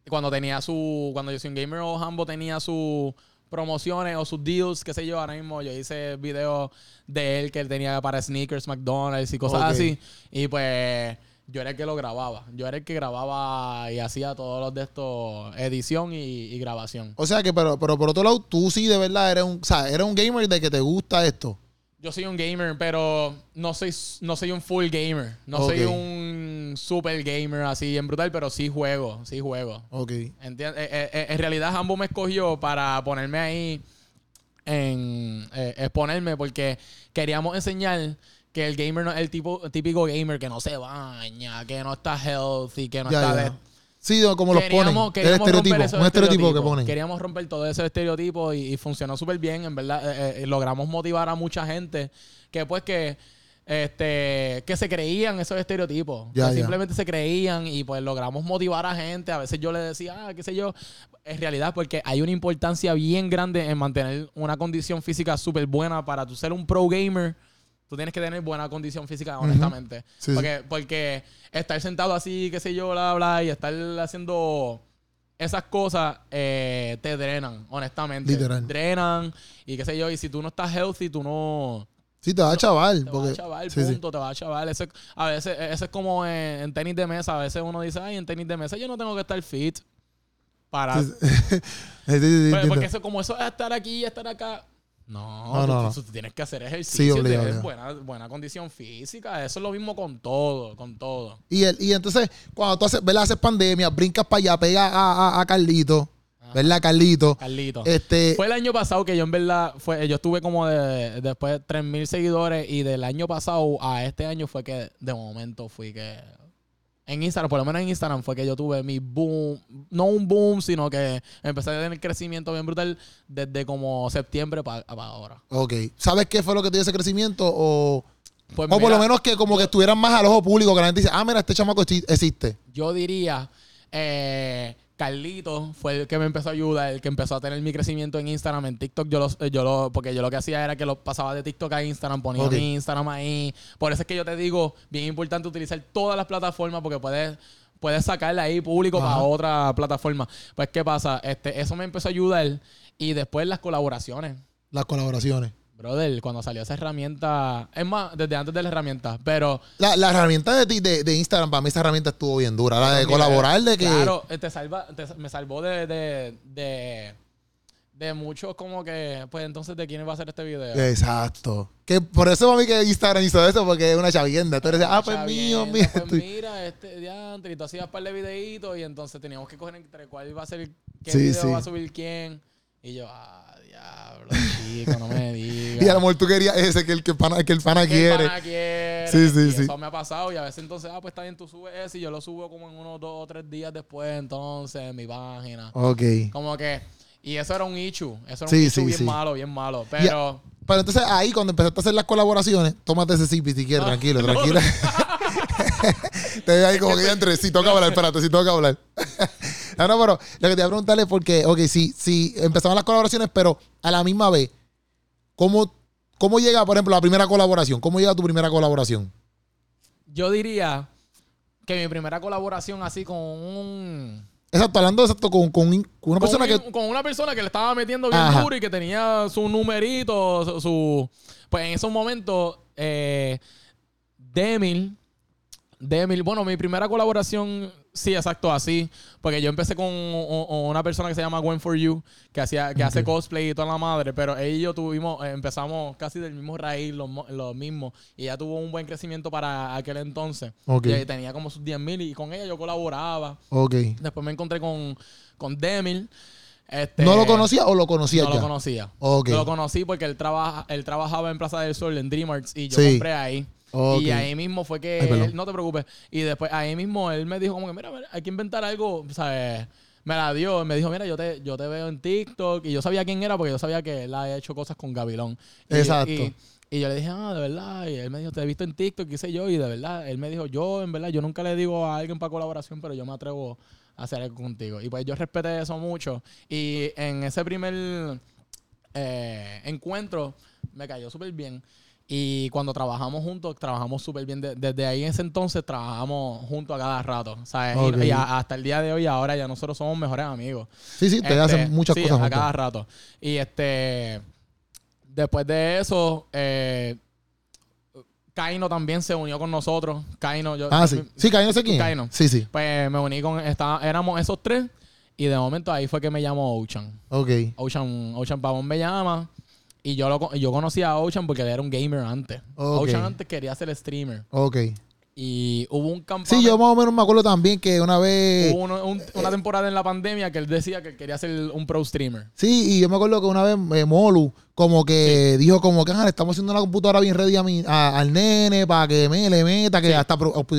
cuando tenía su, cuando Yo Soy un Gamer o Hambo tenía sus promociones o sus deals, qué sé yo, ahora mismo yo hice videos de él que él tenía para sneakers, McDonald's y cosas así. Y pues yo era el que lo grababa. Yo era el que grababa y hacía todos los de estos, edición y, y grabación. O sea que, pero, pero por otro lado, tú sí de verdad eres un, o sea, eres un gamer de que te gusta esto. Yo soy un gamer, pero no soy, no soy un full gamer. No soy Ok. Un super gamer así en brutal, pero sí juego, sí juego. Ok. Entiend- eh, eh, eh, en realidad, Hambo me escogió para ponerme ahí en exponerme porque queríamos enseñar que el gamer no es el tipo típico gamer que no se baña, que no está healthy, que no Ya, está ya. de- Sí, como los ponen. El queríamos estereotipo. romper esos Un estereotipo que estereotipos. ponen. Queríamos romper todo ese estereotipo y, y funcionó súper bien. En verdad, eh, eh, logramos motivar a mucha gente que pues que este que se creían esos estereotipos. Ya, que ya. simplemente se creían y pues logramos motivar a gente. A veces yo le decía, ah, qué sé yo. En realidad, porque hay una importancia bien grande en mantener una condición física súper buena para tú ser un pro gamer. Tú tienes que tener buena condición física, honestamente. Sí. porque, porque estar sentado así, qué sé yo, bla, bla, y estar haciendo esas cosas eh, te drenan, honestamente. Literal. Drenan y qué sé yo. Y si tú no estás healthy, tú no... Sí, te va a chaval. Te porque, vas a chaval, sí, sí. punto, te vas a chaval. A veces, eso es como en, en tenis de mesa. A veces uno dice, ay, en tenis de mesa yo no tengo que estar fit para... Sí, sí. Sí, sí, sí, entiendo. porque eso, como eso es estar aquí y estar acá. No, No, tú, no, tienes que hacer Sí, ejercicio, tienes obligado. buena, buena condición física. Eso es lo mismo con todo, con todo. Y, el, y entonces, cuando tú haces, ¿verdad? haces pandemia, brincas para allá, pegas a, a, a Carlito, ¿verdad? Carlito. Carlito. Este, Fue el año pasado que yo en verdad, fue, yo estuve como de, después de 3.000 seguidores y del año pasado a este año fue que de momento fui que... En Instagram, por lo menos en Instagram fue que yo tuve mi boom, no un boom, sino que empecé a tener crecimiento bien brutal desde como septiembre para ahora. ok. ¿Sabes qué fue lo que te dio ese crecimiento? O, Pues o por lo menos que como que estuvieran más al ojo público, que la gente dice, ah, mira, este chamaco exi- existe. Yo diría, eh, Carlito fue el que me empezó a ayudar, el que empezó a tener mi crecimiento en Instagram, en TikTok. Yo lo, yo lo, porque yo lo que hacía era que lo pasaba de TikTok a Instagram, ponía mi Instagram ahí. Por eso es que yo te digo, bien importante utilizar todas las plataformas porque puedes puedes sacarla ahí público Ajá. para otra plataforma. Pues, ¿qué pasa? Este, eso me empezó a ayudar. Y después las colaboraciones. Las colaboraciones. Brother, cuando salió esa herramienta, es más, desde antes de la herramienta, pero La, la herramienta de, ti- de, de Instagram, para mí esa herramienta estuvo bien dura. La de colaborar, de que... Claro, eh, te salva, te- me salvó de, de, de, de muchos como que, pues entonces, ¿de quién va a hacer este video? Exacto. Que por eso para mí que Instagram hizo eso, porque es una chavienda. Tú eres, ah, pues mío, mío. Pues mira, este diantre, y tú hacías un par de videitos y entonces teníamos que coger entre cuál va a ser, qué Sí, video sí. va a subir quién. Y yo, ah, diablo, chico, no me digas. Y a lo mejor tú querías ese que el que el pana, que el pana ¿Qué quiere. pana quiere? Sí, sí, Y sí. Eso me ha pasado y a veces entonces, ah, pues está bien, tú subes ese y yo lo subo como en unos dos o tres días después, entonces, en mi página. Ok. Como que, y eso era un issue, eso era Sí, un issue sí, bien sí. malo, bien malo. Pero, Pero entonces ahí cuando empezaste a hacer las colaboraciones, tómate ese sipi si quieres, Ah, tranquilo, no. tranquilo. te veo ahí como que ya entre, si toca hablar, espérate, si toca hablar. No, no, pero lo que te iba a preguntar es porque, ok, sí, sí, empezaron las colaboraciones, pero a la misma vez, ¿cómo, ¿cómo llega, por ejemplo, la primera colaboración? ¿Cómo llega tu primera colaboración? yo diría que mi primera colaboración así con un... Exacto, hablando exacto con, con un- con una con persona un- que... con una persona que le estaba metiendo bien Ajá. duro y que tenía su numerito, su, su- pues en esos momentos, eh, Demil, Demil, bueno, mi primera colaboración, sí, exacto, así, porque yo empecé con una persona que se llama Gwen for You, que hacía, que hace cosplay y toda la madre, pero ella y yo tuvimos, eh, empezamos casi del mismo raíz, los, los mismos, y ella tuvo un buen crecimiento para aquel entonces. Ok. Y tenía como sus 10 mil y con ella yo colaboraba. Ok. Después me encontré con, con Demil. Este, ¿No lo conocía o lo conocía No ya? lo conocía. Ok. Lo conocí porque él, trabaja, él trabajaba en Plaza del Sol, en DreamArts, y yo Sí. compré ahí. Y ahí mismo fue que Ay, perdón. él- no te preocupes. Y después ahí mismo él me dijo como que, mira, mira, hay que inventar algo, ¿sabes? Me la dio, me dijo, mira, yo te, yo te veo en TikTok. Y yo sabía quién era porque yo sabía que él había hecho cosas con Gabilón. Y- Exacto. Y, y yo le dije, ah, de verdad. Y él me dijo, te he visto en TikTok, qué sé yo. Y de verdad, él me dijo, yo, en verdad, yo nunca le digo a alguien para colaboración, pero yo me atrevo a hacer algo contigo. Y pues yo respeté eso mucho. Y en ese primer eh, encuentro me cayó súper bien. Y cuando trabajamos juntos, trabajamos súper bien. De- desde ahí en ese entonces trabajamos juntos a cada rato. ¿sabes? Y- Ok. Y, a- hasta el día de hoy, ahora ya nosotros somos mejores amigos. Sí, sí, te Este, hacen muchas sí, cosas a juntos. cada rato. Y este. Después de eso, eh, Kaino también se unió con nosotros. Kaino, yo. Ah, sí. Sí, Caino sé quién. Kaino. Sí, sí. Pues me uní con. estaba- éramos esos tres. Y de momento ahí fue que me llamó Ocean. Ok. Ocean, Ocean Pavón me llama. Y yo, lo, yo conocí a Ocean porque él era un gamer antes. Ok. Ocean antes quería ser streamer. Ok. Y hubo un campamento. Sí, yo más o menos me acuerdo también que una vez. Hubo uno- un- una temporada en la pandemia que él decía que quería ser un pro streamer. Sí, y yo me acuerdo que una vez eh, Molu como que dijo como que "Ah, le estamos haciendo una computadora bien ready a mi, a- al nene para que me le meta, que Sí. hasta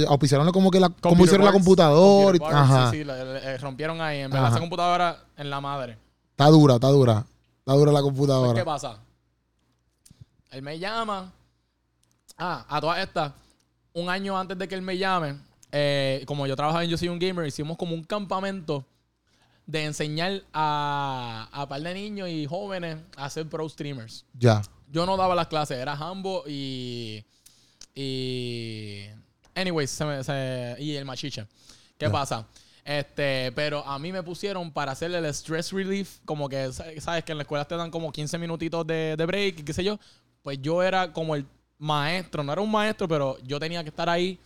auspiciaron como que la, como hicieron la computadora. y- parts, ajá. Sí, sí, le- le rompieron ahí. En verdad, Ajá. esa computadora en la madre. Está dura, está dura. Está dura la Pues, computadora. ¿Qué pasa? Él me llama. Ah, a todas estas. Un año antes de que él me llame, eh, como yo trabajaba en Yo Soy un Gamer, hicimos como un campamento de enseñar a, a par de niños y jóvenes a ser pro streamers. Ya. Yo no daba las clases, era Hambo y. Y. Anyways, se me- se- y el machiche. ¿Qué Ya. pasa? Este, pero a mí me pusieron para hacerle el stress relief, como que, sa- sabes que en la escuela te dan como 15 minutitos de, de break y qué sé yo. Pues yo era como el maestro, no era un maestro, pero yo tenía que estar ahí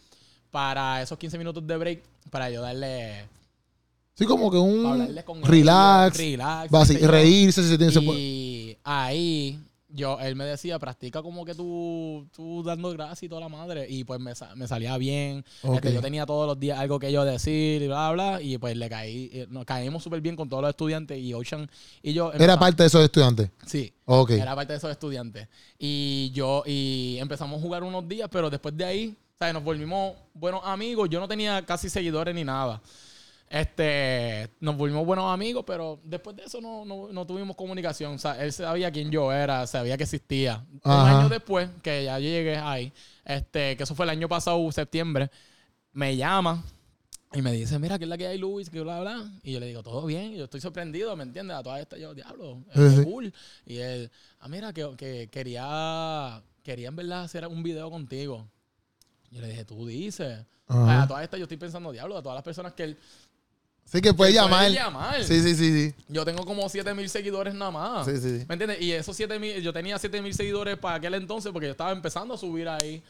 para esos 15 minutos de break, para yo darle. Sí, como que un relax, reírse si se tiene. se puede- Y ahí yo, él me decía, practica como que tú, tú dando gracias y toda la madre. Y pues me, me salía bien. Este, yo tenía todos los días algo que yo decir y bla, bla. Y pues le caí, eh, nos caímos súper bien con todos los estudiantes. Y Ocean y yo. Era empezamos- parte de esos estudiantes. Sí. Ok. Era parte de esos estudiantes. Y yo, y empezamos a jugar unos días, pero después de ahí, ¿sabes? Nos volvimos buenos amigos. Yo no tenía casi seguidores ni nada. Este, nos volvimos buenos amigos, pero después de eso no, no, no tuvimos comunicación. O sea, él sabía quién yo era, sabía que existía. Un Ajá. año después, que ya llegué ahí, este, que eso fue el año pasado, septiembre, me llama y me dice, mira, ¿qué es la que hay, Luis? Que bla, bla. Y yo le digo, todo bien. Y yo estoy sorprendido, ¿me entiendes? A todas estas, yo, diablo, Sí, es sí. cool. Y él, ah, mira, que, que quería, quería en verdad hacer un video contigo. Yo le dije, tú dices. Ajá. A todas estas yo estoy pensando, diablo, a todas las personas que él Sí, que puede llamar. puede llamar. Sí, sí, sí, sí. Yo tengo como 7 mil seguidores nada más. Sí, sí. ¿Me entiendes? Y esos 7 mil, yo tenía 7 mil seguidores para aquel entonces porque yo estaba empezando a subir ahí.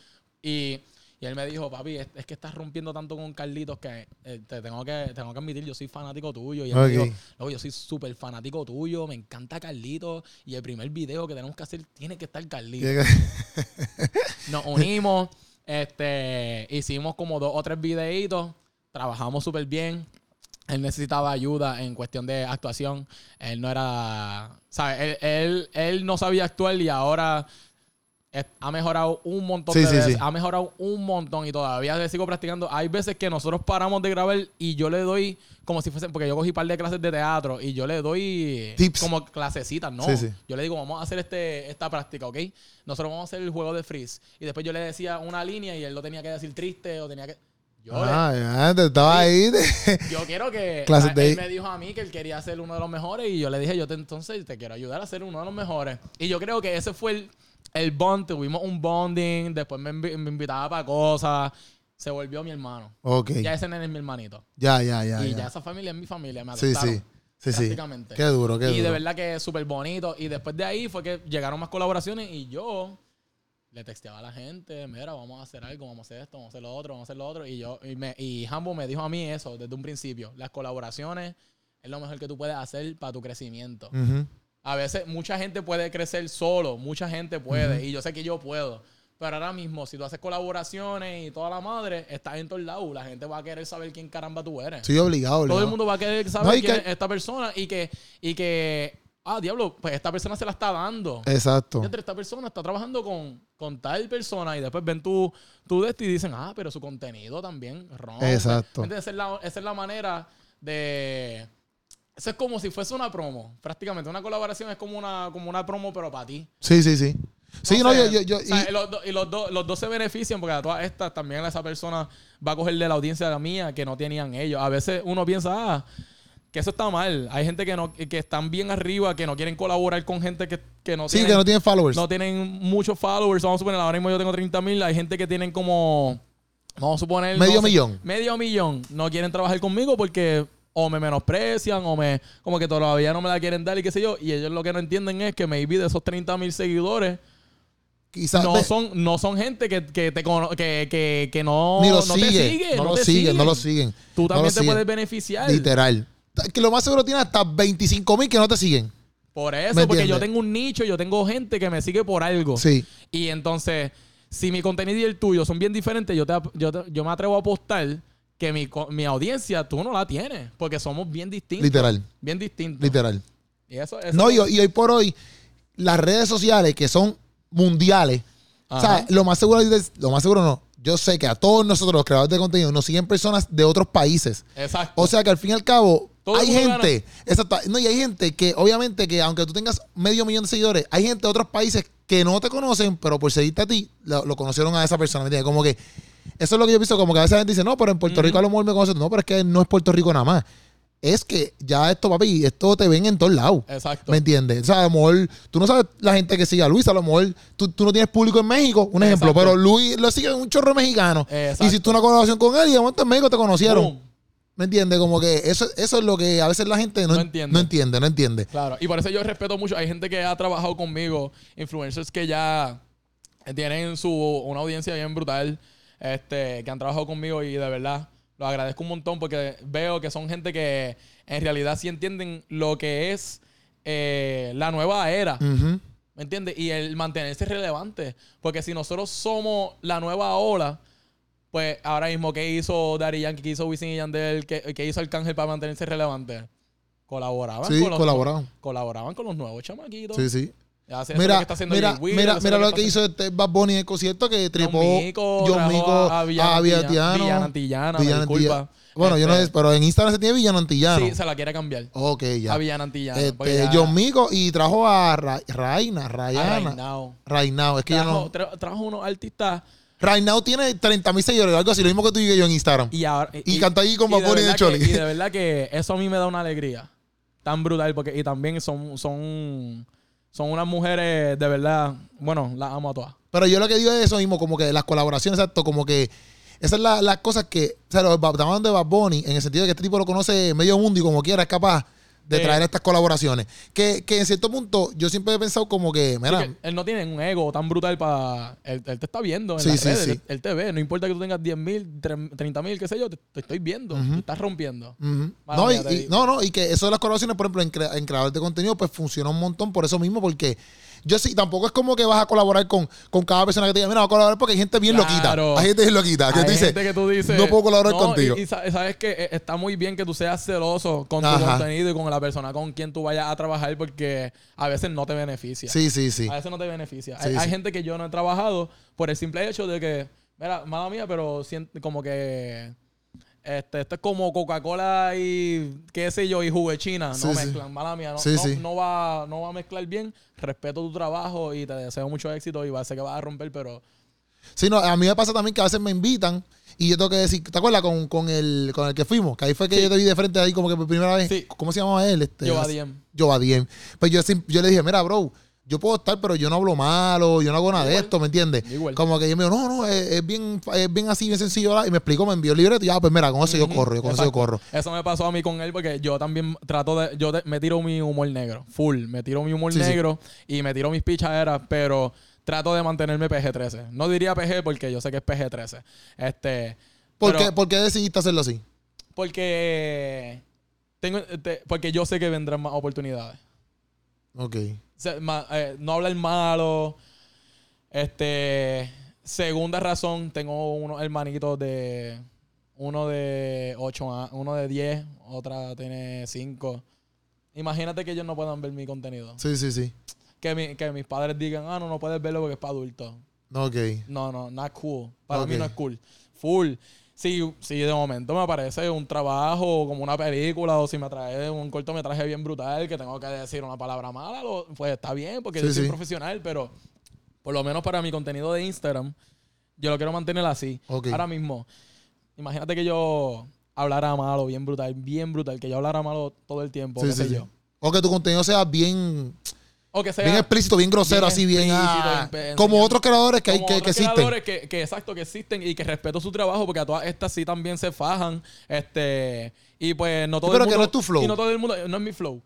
Y, y él me dijo, papi, es, es que estás rompiendo tanto con Carlitos que eh, te tengo que tengo que admitir, yo soy fanático tuyo. Y él Ok. me dijo, "Loco, yo soy súper fanático tuyo, me encanta Carlitos. Y el primer video que tenemos que hacer tiene que estar Carlitos. Nos unimos, este, hicimos como dos o tres videitos, trabajamos súper bien. Él necesitaba ayuda en cuestión de actuación. Él no era. ¿Sabes? Él, él, él no sabía actuar y ahora ha mejorado un montón Sí, de sí, veces. sí. Ha mejorado un montón y todavía le sigo practicando. Hay veces que nosotros paramos de grabar y yo le doy como si fuese. Porque yo cogí un par de clases de teatro y yo le doy Tips. como clasecitas, ¿no? Sí, sí. Yo le digo, vamos a hacer este, esta práctica, ¿ok? Nosotros vamos a hacer el juego de freeze. Y después yo le decía una línea y él lo tenía que decir triste o tenía que. Yo le- Ah, ya, te estaba ahí. yo quiero que. Clases a- de- él me dijo a mí que él quería ser uno de los mejores y yo le dije, yo te, entonces te quiero ayudar a ser uno de los mejores. Y yo creo que ese fue el, el bond. Tuvimos un bonding. Después me, me invitaba para cosas. Se volvió mi hermano. ok. Ya ese nene es mi hermanito. Ya, ya, ya. y ya. ya esa familia es mi familia. Me Sí, sí. Sí, sí. Qué duro, qué y de duro. verdad que es súper bonito. Y después de ahí fue que llegaron más colaboraciones y yo le texteaba a la gente, mira, vamos a hacer algo, vamos a hacer esto, vamos a hacer lo otro, vamos a hacer lo otro. Y yo, y, me, y Hambo me dijo a mí eso desde un principio. Las colaboraciones es lo mejor que tú puedes hacer para tu crecimiento. A veces mucha gente puede crecer solo, mucha gente puede, y yo sé que yo puedo. Pero ahora mismo, si tú haces colaboraciones y toda la madre, estás en todos lados, la gente va a querer saber quién caramba tú eres. Estoy obligado, Todo el mundo va a querer saber No, quién que- es esta persona y que, y que, ah, diablo, pues esta persona se la está dando. Exacto. Fíjate, esta persona está trabajando con, con tal persona y después ven tu, tu de esto y dicen, ah, pero su contenido también rompe. Exacto. ¿Me entiendes? Esa es la, esa es la manera de... Eso es como si fuese una promo, prácticamente. Una colaboración es como una, como una promo, pero para ti. Sí, sí, sí. Sí, no, yo, yo, yo- o sea, y- los, do- y los, dos- los dos se benefician porque a todas estas también esa persona va a coger de la audiencia de la mía que no tenían ellos. A veces uno piensa, ah, que eso está mal. Hay gente que no que están bien arriba, que no quieren colaborar con gente que, que no sí, tienen que no tienen followers. no tienen muchos followers. Vamos a suponer, ahora mismo yo tengo 30 mil. Hay gente que tienen como, vamos a suponer... Medio no millón. Medio millón. No quieren trabajar conmigo porque o me menosprecian o me como que todavía no me la quieren dar y qué sé yo. Y ellos lo que no entienden es que maybe de esos 30 mil seguidores Quizás no son, no son gente que, que te que, que, que no, ni lo no te sigue, no, no lo siguen, no lo siguen. Tú también te siguen. puedes beneficiar. Literal. Que lo más seguro tiene hasta 25 mil que no te siguen. Por eso, ¿Me porque yo tengo un nicho, yo tengo gente que me sigue por algo. Sí. Y entonces, si mi contenido y el tuyo son bien diferentes, yo, te, yo, te- yo me atrevo a apostar que mi, mi audiencia tú no la tienes. Porque somos bien distintos. Literal. Bien distintos. Literal. Y eso, eso No, y, hoy- y hoy por hoy, las redes sociales que son mundiales, o sea, Ajá. lo más seguro, lo más seguro no. Yo sé que a todos nosotros, los creadores de contenido, nos siguen personas de otros países. Exacto. O sea que al fin y al cabo, Todo hay gente, exacto, no, y hay gente que, obviamente, que aunque tú tengas medio millón de seguidores, hay gente de otros países que no te conocen, pero por seguirte a ti, lo, lo conocieron a esa persona, ¿me entiendes? Como que, eso es lo que yo pienso, como que a veces la gente dice, no, pero en Puerto Rico a lo mejor me conocen. No, pero es que no es Puerto Rico nada más. Es que ya esto, papi, esto te ven en todos lados. Exacto. ¿Me entiendes? O sea, a lo mejor tú no sabes la gente que sigue a Luis, a lo mejor tú, tú no tienes público en México, un ejemplo, Exacto. pero Luis lo sigue un chorro mexicano. Exacto. Y si tú una colaboración con él y de momento en México te conocieron. Boom. ¿Me entiendes? Como que eso, eso es lo que a veces la gente no, No no entiende. entiende. no entiende, Claro, y por eso yo respeto mucho. Hay gente que ha trabajado conmigo, influencers que ya tienen su una audiencia bien brutal, este, que han trabajado conmigo y de verdad lo agradezco un montón porque veo que son gente que en realidad sí entienden lo que es eh, la nueva era. ¿Me entiendes? Y el mantenerse relevante. Porque si nosotros somos la nueva ola, pues ahora mismo, ¿qué hizo Daddy Yankee? ¿Qué hizo Wisin y Yandel? ¿Qué, qué hizo Arcángel para mantenerse relevante? Colaboraban Sí, con los colaboraban. Colaboraban con los nuevos chamaquitos. Sí, sí. Mira, está mira, mira, lo que hizo este Bad Bunny en el concierto que John Mico, John Mico a, a Villano a Antillano. Villatiano. Villano Antillana, Bueno, yo no Este, sé, pero en Instagram se tiene Villano Antillano. Sí, se la quiere cambiar. Ok, ya. A Villano Antillano. Este, ya- John Mico y trajo a Ra- Raina, Rayana. Rainao. Rainao. Es que yo Trajo, no. tra- trajo unos artistas Rainao tiene 30 mil seguidores, algo así, lo mismo que tú y yo en Instagram. Y, ahora, Y canta ahí con y Bad de de Choli. que- Y de verdad que eso a mí me da una alegría tan brutal porque y también son son son unas mujeres de verdad, bueno, las amo a todas. Pero yo lo que digo es eso mismo, como que las colaboraciones, exacto, como que esas son la- las cosas que, o sea, estamos hablando de Bad Bunny, en el sentido de que este tipo lo conoce medio mundo y como quiera es capaz de Sí. traer estas colaboraciones. Que, que en cierto punto yo siempre he pensado como que, mira, Sí, que él no tiene un ego tan brutal para él, él te está viendo en Sí, las sí, redes, sí. Él, él te ve, no importa que tú tengas 10 mil, 30 mil, qué sé yo, te, te estoy viendo, te estás rompiendo. No, y, mía, no, no, y que eso de las colaboraciones, por ejemplo, en, crea- en creadores de contenido, pues funciona un montón por eso mismo, porque Yo sí, tampoco es como que vas a colaborar con, con cada persona que te diga, mira, voy a colaborar porque hay gente bien Claro. loquita. Hay gente bien loquita. Que Hay te dice, gente que tú dices, no puedo colaborar no, contigo. Y, y sa- sabes que eh, está muy bien que tú seas celoso con tu Ajá. contenido y con la persona con quien tú vayas a trabajar porque a veces no te beneficia. sí, sí, sí. A veces no te beneficia. Sí, hay, gente que yo no he trabajado por el simple hecho de que, mira, mala mía, pero siento como que este, esto es como Coca-Cola y qué sé yo, y jugo de China. No sí. mezclan, mala mía. No, Sí, no, no va, no va a mezclar bien. Respeto tu trabajo y te deseo mucho éxito y va, sé que vas a romper, pero Sí, no, a mí me pasa también que a veces me invitan y yo tengo que decir, ¿te acuerdas con, con el, con el que fuimos? Que ahí fue que yo te vi de frente ahí como que por primera vez. ¿Cómo se llamaba él? Este. Jovadiem. Pues yo, yo le dije, mira, bro, yo puedo estar, pero yo no hablo malo, yo no hago nada de esto, ¿me entiendes? Igual. Como que yo me digo, no, no, es, es bien, es bien así, bien sencillo. Y me explicó, me envió el libreto y ya, pues mira, con eso yo corro, yo con eso yo corro. Eso me pasó a mí con él porque yo también trato de. Yo te- me tiro mi humor negro. Full. Me tiro mi humor Sí, sí. negro y me tiro mis pichaderas, pero trato de mantenerme PG-13. No diría PG porque yo sé que es PG-13. Este. ¿Por, pero- qué, ¿Por qué decidiste hacerlo así? Porque. Tengo, te- porque yo sé que vendrán más oportunidades. Ok. Ma- eh, no hablar malo. Este. Segunda razón, tengo unos hermanitos de. Uno de 8 uno de 10, otra tiene 5. Imagínate que ellos no puedan ver mi contenido. Sí, sí, sí. Que, mi- que mis padres digan, ah, no, no puedes verlo porque es para adultos. Ok. No, no, not cool. Para mí no es cool. Full. Si, si de momento me aparece un trabajo como una película o si me trae un cortometraje bien brutal que tengo que decir una palabra mala, lo- pues está bien porque Sí, yo soy sí. profesional, pero por lo menos para mi contenido de Instagram, yo lo quiero mantener así. Ahora mismo, imagínate que yo hablara malo, bien brutal, bien brutal, que yo hablara malo todo el tiempo, Sí, qué sé sí. yo. O que tu contenido sea bien, O que sea bien explícito, bien grosero, bien así, bien. ah, bien como otros creadores que, hay, como que, que otros existen. creadores que, que exacto que existen y que respeto su trabajo porque a todas estas sí también se fajan este y pues no todo pero el que mundo no es tu flow. y no todo el mundo no es mi flow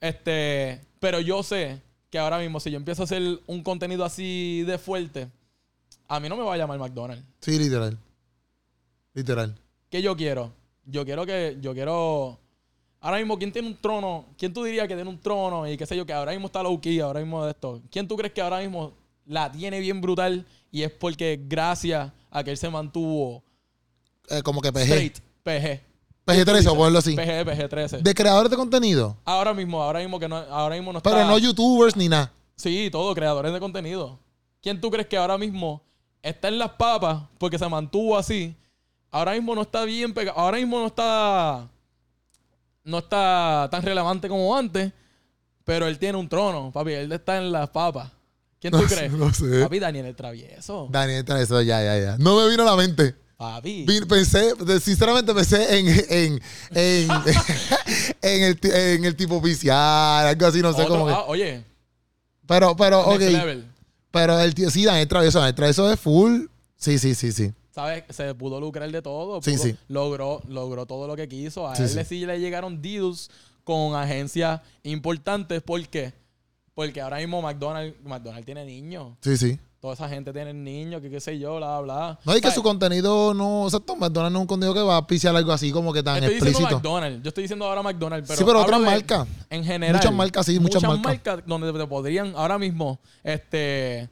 este pero yo sé que ahora mismo si yo empiezo a hacer un contenido así de fuerte a mí no me va a llamar McDonald's Sí, literal. Literal. ¿qué yo quiero? yo quiero que yo quiero ahora mismo quién tiene un trono quién tú dirías que tiene un trono y qué sé yo que ahora mismo está low key ahora mismo de esto. Quién tú crees que ahora mismo la tiene bien brutal y es porque gracias a que él se mantuvo Eh, como que PG. straight PG PG-13, o ponerlo así. PG PG 13 De creadores de contenido. ahora mismo ahora mismo que no ahora mismo no está Pero no youtubers ni nada. sí todo creadores de contenido. Quién tú crees que ahora mismo está en las papas porque se mantuvo así ahora mismo no está bien pegado ahora mismo no está no está tan relevante como antes pero él tiene un trono papi él está en las papas quién tú sé, crees no sé. papi Daniel el travieso Daniel, eso ya, ya, ya. No me vino a la mente. papi Pensé, sinceramente pensé en, en, en, en, el, en el tipo oficial, algo así, no sé cómo que. ah, oye Pero, pero, ok. level. Pero el tío, sí, Daniel Travieso, Daniel Travieso es full. Sí, sí, sí, sí. ¿Sabes? Se pudo lucrar de todo. Sí, pudo- sí. Logró, logró todo lo que quiso. A Sí, él sí. le llegaron deals con agencias importantes. ¿Por qué? Porque ahora mismo McDonald's, McDonald's tiene niños. Sí, sí. Toda esa gente tiene niños, que qué sé yo, bla, bla. No, y que ¿Sabes? su contenido no. Exacto, McDonald's no es un contenido que va a auspiciar algo así como que tan Estoy diciendo explícito. McDonald's. Yo estoy diciendo ahora McDonald's. Pero sí, pero otras marcas. En general. Muchas marcas, sí, muchas marcas. donde te podrían ahora mismo, este...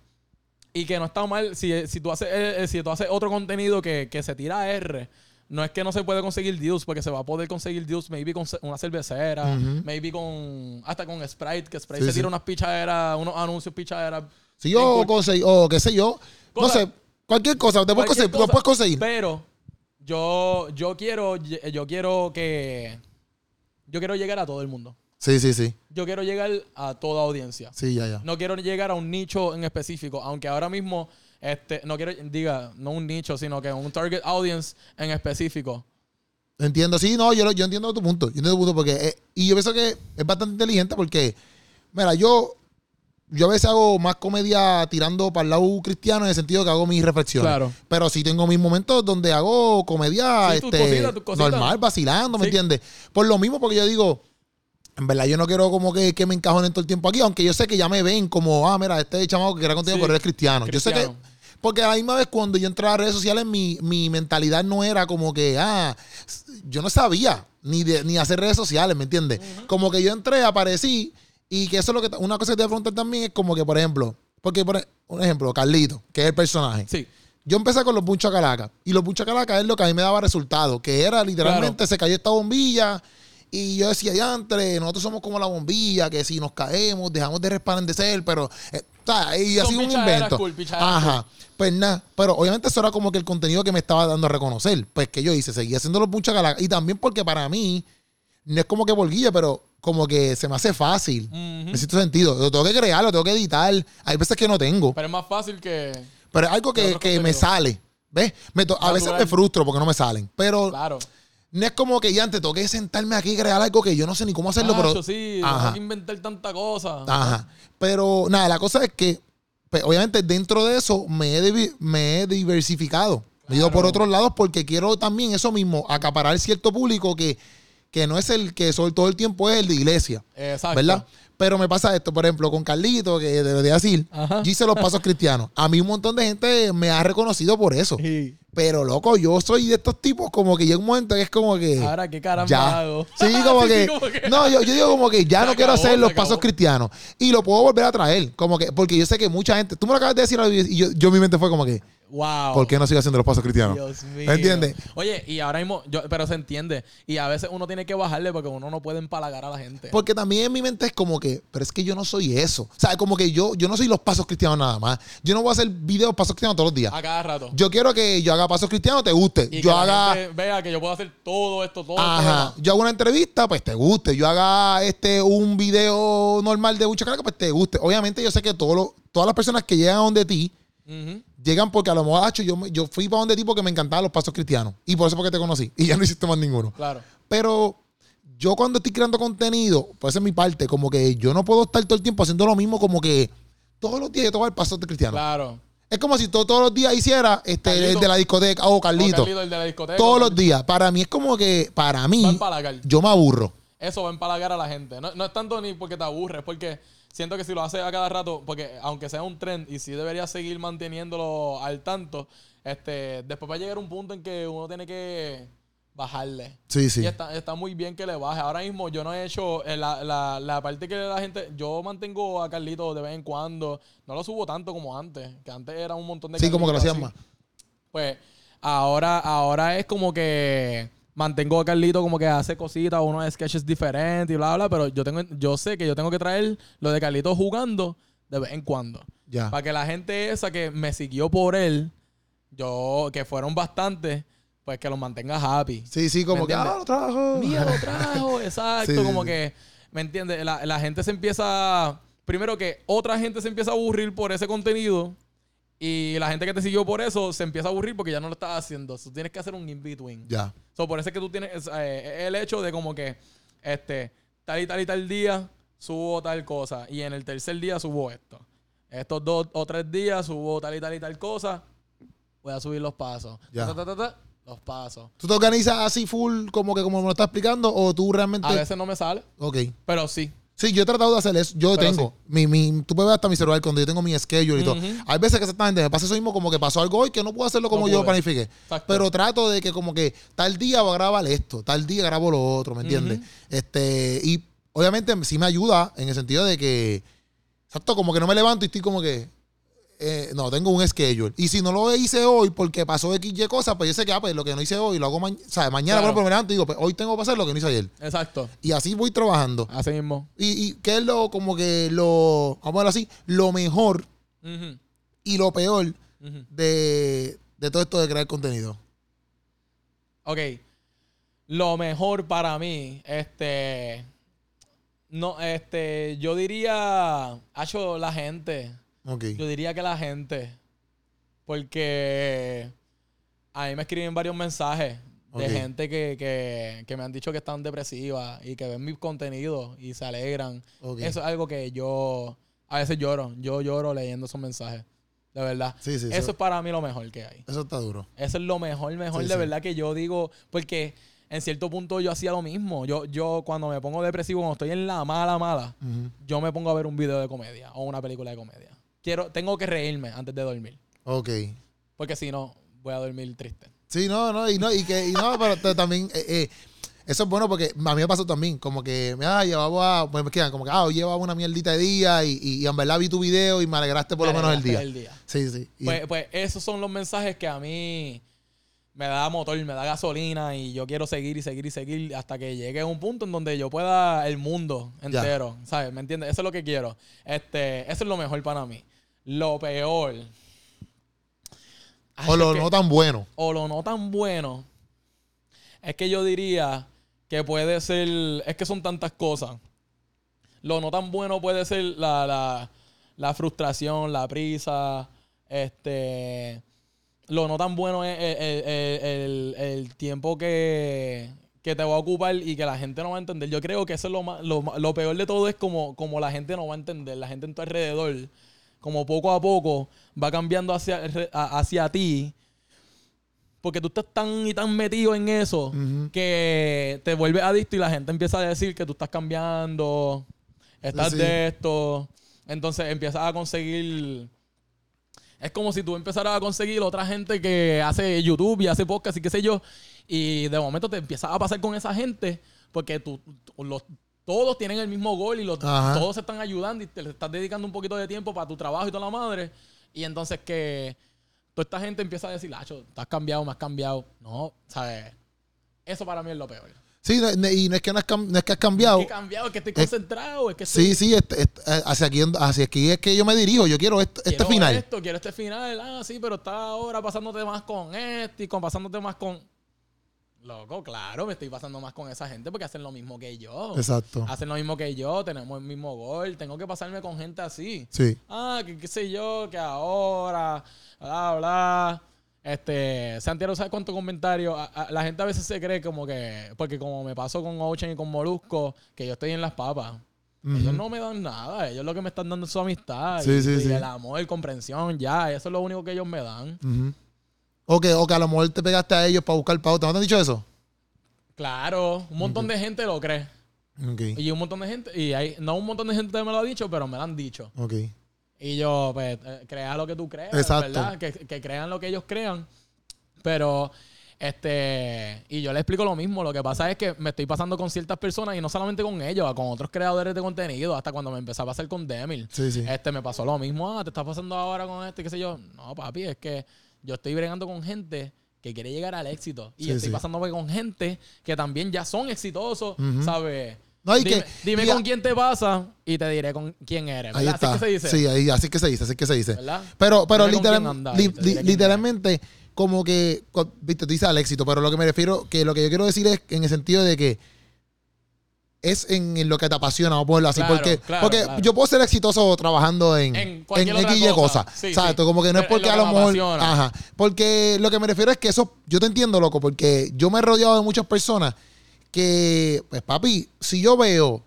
Y que no está mal, si, si, tú, haces, eh, eh, si tú haces otro contenido que, que se tira a R, no es que no se puede conseguir deals, porque se va a poder conseguir deals maybe con una cervecera, Ujú. maybe con... Hasta con Sprite, que Sprite Sí, se sí. tira unas pichaderas, unos anuncios pichaderas. Si yo Bien cool. conseguí, o qué sé yo, no Cosa- sé, cualquier cosa, te puedes conseguir, cosa, puedes conseguir. Pero yo, yo quiero, yo quiero que... Yo quiero llegar a todo el mundo. Sí, sí, sí. Yo quiero llegar a toda audiencia. Sí, ya, ya. No quiero llegar a un nicho en específico, aunque ahora mismo, este, no quiero, diga, no un nicho, sino que un target audience en específico. Entiendo, sí, no, yo, yo entiendo tu punto. Yo entiendo tu punto porque. eh, y yo pienso que es bastante inteligente porque. Mira, yo. Yo a veces hago más comedia tirando para el lado cristiano en el sentido que hago mis reflexiones. Claro. Pero sí tengo mis momentos donde hago comedia Sí, tus este, cositas, tus cositas. normal, vacilando, ¿me Sí. entiendes? Por lo mismo, porque yo digo, en verdad yo no quiero como que, que me encajonen todo el tiempo aquí, aunque yo sé que ya me ven como, ah, mira, este chamaco que era contigo, Sí, pero eres cristiano. Yo sé que porque a la misma vez cuando yo entré a las redes sociales, mi, mi mentalidad no era como que, ah, yo no sabía ni de, ni hacer redes sociales, ¿me entiendes? Como que yo entré, aparecí Y que eso es lo que, una cosa que te voy a preguntar también es como que, por ejemplo, porque, por e- un ejemplo, Carlito, que es el personaje. Sí. Yo empecé con los Buncha Calaca. Y los Buncha Calaca es lo que a mí me daba resultado. Que era literalmente se cayó esta bombilla. Y yo decía, diantre, nosotros somos como la bombilla, que si nos caemos, dejamos de resplandecer, pero. eh, y Son así un invento. cool, Ajá. Pues nada. Pero obviamente eso era como que el contenido que me estaba dando a reconocer. Pues que yo hice, seguí haciendo los Buncha Calaca. Y también porque para mí, no es como que guía, pero como que se me hace fácil. Ujú. Necesito sentido. Lo tengo que crear, lo tengo que editar. Hay veces que no tengo. Pero es más fácil que. Pero es algo que, otros que me sale. ¿Ves? Me a veces me frustro porque no me salen. Pero Claro. No es como que ya antes tengo que sentarme aquí y crear algo que yo no sé ni cómo hacerlo. pero, Nacho, sí, Ajá. inventar tanta cosa. Ajá. Pero nada, la cosa es que, pues, obviamente, dentro de eso me he, me he diversificado. Me he ido por otros lados porque quiero también eso mismo, acaparar cierto público que, que no es el que sobre todo el tiempo es el de iglesia. Exacto. ¿Verdad? Pero me pasa esto, por ejemplo, con Carlito, que debería decir, Ajá. yo hice los pasos cristianos. A mí un montón de gente me ha reconocido por eso. Sí. Pero, loco, yo soy de estos tipos como que llega un momento que es como que... Ahora, ¿qué caramba ya. hago? Sí, como Sí, que... como que- No, yo, yo digo como que ya Se no quiero hacer los acabó. pasos cristianos. Y lo puedo volver a traer. Como que... Porque yo sé que mucha gente... Tú me lo acabas de decir y yo, yo mi mente fue como que... Wow. ¿Por qué no sigo haciendo los pasos cristianos? Dios mío. ¿Me entiendes? Oye, y ahora mismo, yo, pero se entiende. Y a veces uno tiene que bajarle porque uno no puede empalagar a la gente. Porque también en mi mente es como que, pero es que yo no soy eso. O sea, como que yo, yo no soy los pasos cristianos nada más. Yo no voy a hacer videos pasos cristianos todos los días. a cada rato. Yo quiero que yo haga pasos cristianos, te guste. y yo que la haga. gente vea que yo puedo hacer todo esto, todo Ajá. esto. Yo hago una entrevista, pues te guste. Yo haga este un video normal de mucha carga, pues te guste. Obviamente, yo sé que todo lo- todas las personas que llegan donde ti Llegan porque a lo mejor, yo, yo fui para donde ti porque me encantaban los pasos cristianos. Y por eso porque te conocí. Y ya no hiciste más ninguno. Claro. Pero yo cuando estoy creando contenido, pues es mi parte, como que yo no puedo estar todo el tiempo haciendo lo mismo, como que todos los días yo tengo el paso de cristiano. Claro. Es como si todo- todos los días hiciera este Carlito. el de la discoteca o O Carlito. Carlito, el de la discoteca. todos los días. Para mí es como que, para mí, yo me aburro. Eso va a empalagar a la gente. No, no es tanto ni porque te aburres, es porque siento que si lo haces a cada rato, porque aunque sea un trend y si deberías seguir manteniéndolo al tanto, este, después va a llegar un punto en que uno tiene que bajarle. Sí, sí. Y está, está muy bien que le baje. Ahora mismo yo no he hecho eh, la, la, la parte que la gente. Yo mantengo a Carlito de vez en cuando. No lo subo tanto como antes. Que antes era un montón de Sí, como que lo hacían así. más. Pues ahora, ahora es como que mantengo a Carlito como que hace cositas, unos sketches diferentes y bla, bla, pero yo tengo, yo sé que yo tengo que traer lo de Carlito jugando de vez en cuando. Ya. Para que la gente esa que me siguió por él, yo, que fueron bastantes, pues que los mantenga happy. Sí, sí, como ¿Me que, ah, lo trajo. Mía lo trajo, exacto. Sí, como sí. que, ¿me entiendes? La, la gente se empieza. Primero que otra gente se empieza a aburrir por ese contenido. Y la gente que te siguió por eso se empieza a aburrir porque ya no lo estás haciendo. Tú tienes que hacer un in-between. Ya. So, por eso es que tú tienes eh, el hecho de como que este tal y tal y tal día subo tal cosa. Y en el tercer día subo esto. Estos dos o tres días subo tal y tal y tal cosa. Voy a subir los pasos. Ya. Ta, ta, ta, ta, los pasos. ¿Tú te organizas así full como que como me lo estás explicando o tú realmente... A veces no me sale, Ok. pero sí. Sí, yo he tratado de hacer eso. Yo Pero tengo. Mi, mi, tú puedes ver hasta mi celular cuando yo tengo mi schedule y todo. Hay veces que exactamente me pasa eso mismo, como que pasó algo hoy que no puedo hacerlo como No yo planifiqué. Exacto. Pero trato de que como que tal día voy a grabar esto, tal día grabo lo otro, ¿me entiendes? Este, y obviamente sí me ayuda en el sentido de que, exacto, como que no me levanto y estoy como que, eh, no, tengo un schedule. Y si no lo hice hoy porque pasó X, Y cosas, pues yo sé que, ah, pues lo que no hice hoy lo hago mañana. O sea, mañana Claro. por ejemplo, me levanto y digo, pues hoy tengo que hacer lo que no hice ayer. Exacto. Y así voy trabajando. Así mismo. Y, y qué es lo, como que lo, vamos a verlo así, lo mejor y lo peor de, de todo esto de crear contenido. Ok. Lo mejor para mí, este. No, este. Yo diría. Hacho, la gente. Yo diría que la gente. Porque. A mí me escriben varios mensajes de gente que, que, que me han dicho que están depresivas y que ven mis contenidos y se alegran. Eso es algo que yo. A veces lloro. Yo lloro leyendo esos mensajes. De verdad. Sí, sí, Eso eso, es para mí lo mejor que hay. eso está duro. Eso es lo mejor, mejor Sí, de verdad que yo digo, porque en cierto punto yo hacía lo mismo. Yo, yo cuando me pongo depresivo, cuando estoy en la mala, mala, yo me pongo a ver un video de comedia o una película de comedia. Quiero, tengo que reírme antes de dormir, Ok. porque si no, voy a dormir triste. Sí, no, no, y no, y que, y no, pero te- también, eh, eh, Eso es bueno porque a mí me pasó también. Como que me ah, llevaba, pues me quedan como que, ah, hoy llevaba una mierdita de día y, y, y en verdad vi tu video y me alegraste por lo Me menos el día. el día. Sí, sí. Y- Pues, pues esos son los mensajes que a mí me da motor, me da gasolina y yo quiero seguir y seguir y seguir hasta que llegue a un punto en donde yo pueda el mundo entero, ¿sabes? ¿Me entiendes? Eso es lo que quiero. Este, eso es lo mejor para mí. Lo peor. Ay, o lo que- no tan bueno. o lo no tan bueno, es que yo diría que puede ser, es que son tantas cosas. Lo no tan bueno puede ser la, la, la frustración, la prisa, este... Lo no tan bueno es el, el- el- el- tiempo que, que te va a ocupar y que la gente no va a entender. Yo creo que eso es lo, más, lo, lo peor de todo es como, como la gente no va a entender, la gente en tu alrededor, como poco a poco va cambiando hacia, hacia ti porque tú estás tan y tan metido en eso que te vuelves adicto y la gente empieza a decir que tú estás cambiando, estás Sí. de esto. Entonces empiezas a conseguir. Es como si tú empezaras a conseguir otra gente que hace YouTube y hace podcast y qué sé yo. Y de momento te empiezas a pasar con esa gente porque tú, tú- los, todos tienen el mismo gol y los, Ajá. todos se están ayudando y te le estás dedicando un poquito de tiempo para tu trabajo y toda la madre. Y entonces que toda esta gente empieza a decir, Lacho, estás cambiado, me has cambiado. No, ¿sabes? Eso para mí es lo peor. Sí, no- no- y no es que no has, no es que has cambiado. Es que he cambiado, es que estoy concentrado, es que estoy- Sí, sí, este- este, hacia, aquí, hacia aquí es que yo me dirijo. Yo quiero este, este quiero final. esto, quiero este final. Ah, sí, pero está ahora pasándote más con este y con, pasándote más con... Loco, claro, me estoy pasando más con esa gente porque hacen lo mismo que yo. Exacto. Hacen lo mismo que yo, tenemos el mismo gol. Tengo que pasarme con gente así. Sí. Ah, que qué sé yo, que ahora, bla, bla. Este, Santiago, ¿sabes cuántos comentarios? La gente a veces se cree como que, porque como me pasó con Ocean y con Molusco, que yo estoy en las papas. Ellos no me dan nada, ellos lo que me están dando es su amistad. Sí, y, sí, y sí. el amor, comprensión, ya, eso es lo único que ellos me dan. Ujú. O que, o que a lo mejor te pegaste a ellos para buscar pauta. ¿No te han dicho eso? Claro, un montón de gente lo cree. Y un montón de gente, y hay, no un montón de gente me lo ha dicho, pero me lo han dicho. Ok. Y yo, pues, eh, crea lo que tú creas, Exacto. ¿verdad? Que, que crean lo que ellos crean. Pero, este, y yo le explico lo mismo. Lo que pasa es que me estoy pasando con ciertas personas y no solamente con ellos, con otros creadores de contenido, hasta cuando me empecé a pasar con Demil. Sí, sí. Este, me pasó lo mismo. Ah, te está pasando ahora con este, qué sé yo. No, papi, es que yo estoy bregando con gente que quiere llegar al éxito. Y Sí, estoy pasándome con gente que también ya son exitosos, Ujú. ¿sabes? No, y dime que- dime y con a- quién te pasa y te diré con quién eres. Ahí está. Así que se dice. Sí, ahí, así que se dice, así que se dice. ¿Verdad? Pero, pero literal- li- li- literalmente, como que, viste, tú dices al éxito, pero lo que me refiero, que lo que yo quiero decir es en el sentido de que es en, en lo que te apasiona, vamos a ponerlo así. Claro, porque claro, porque claro. yo puedo ser exitoso trabajando en, En en, X y cosa. cosas. Sí, Exacto, sí. como que no es porque es a lo mejor. apasiona. Ajá. Porque lo que me refiero es que eso, yo te entiendo, loco, porque yo me he rodeado de muchas personas que, pues papi, si yo veo.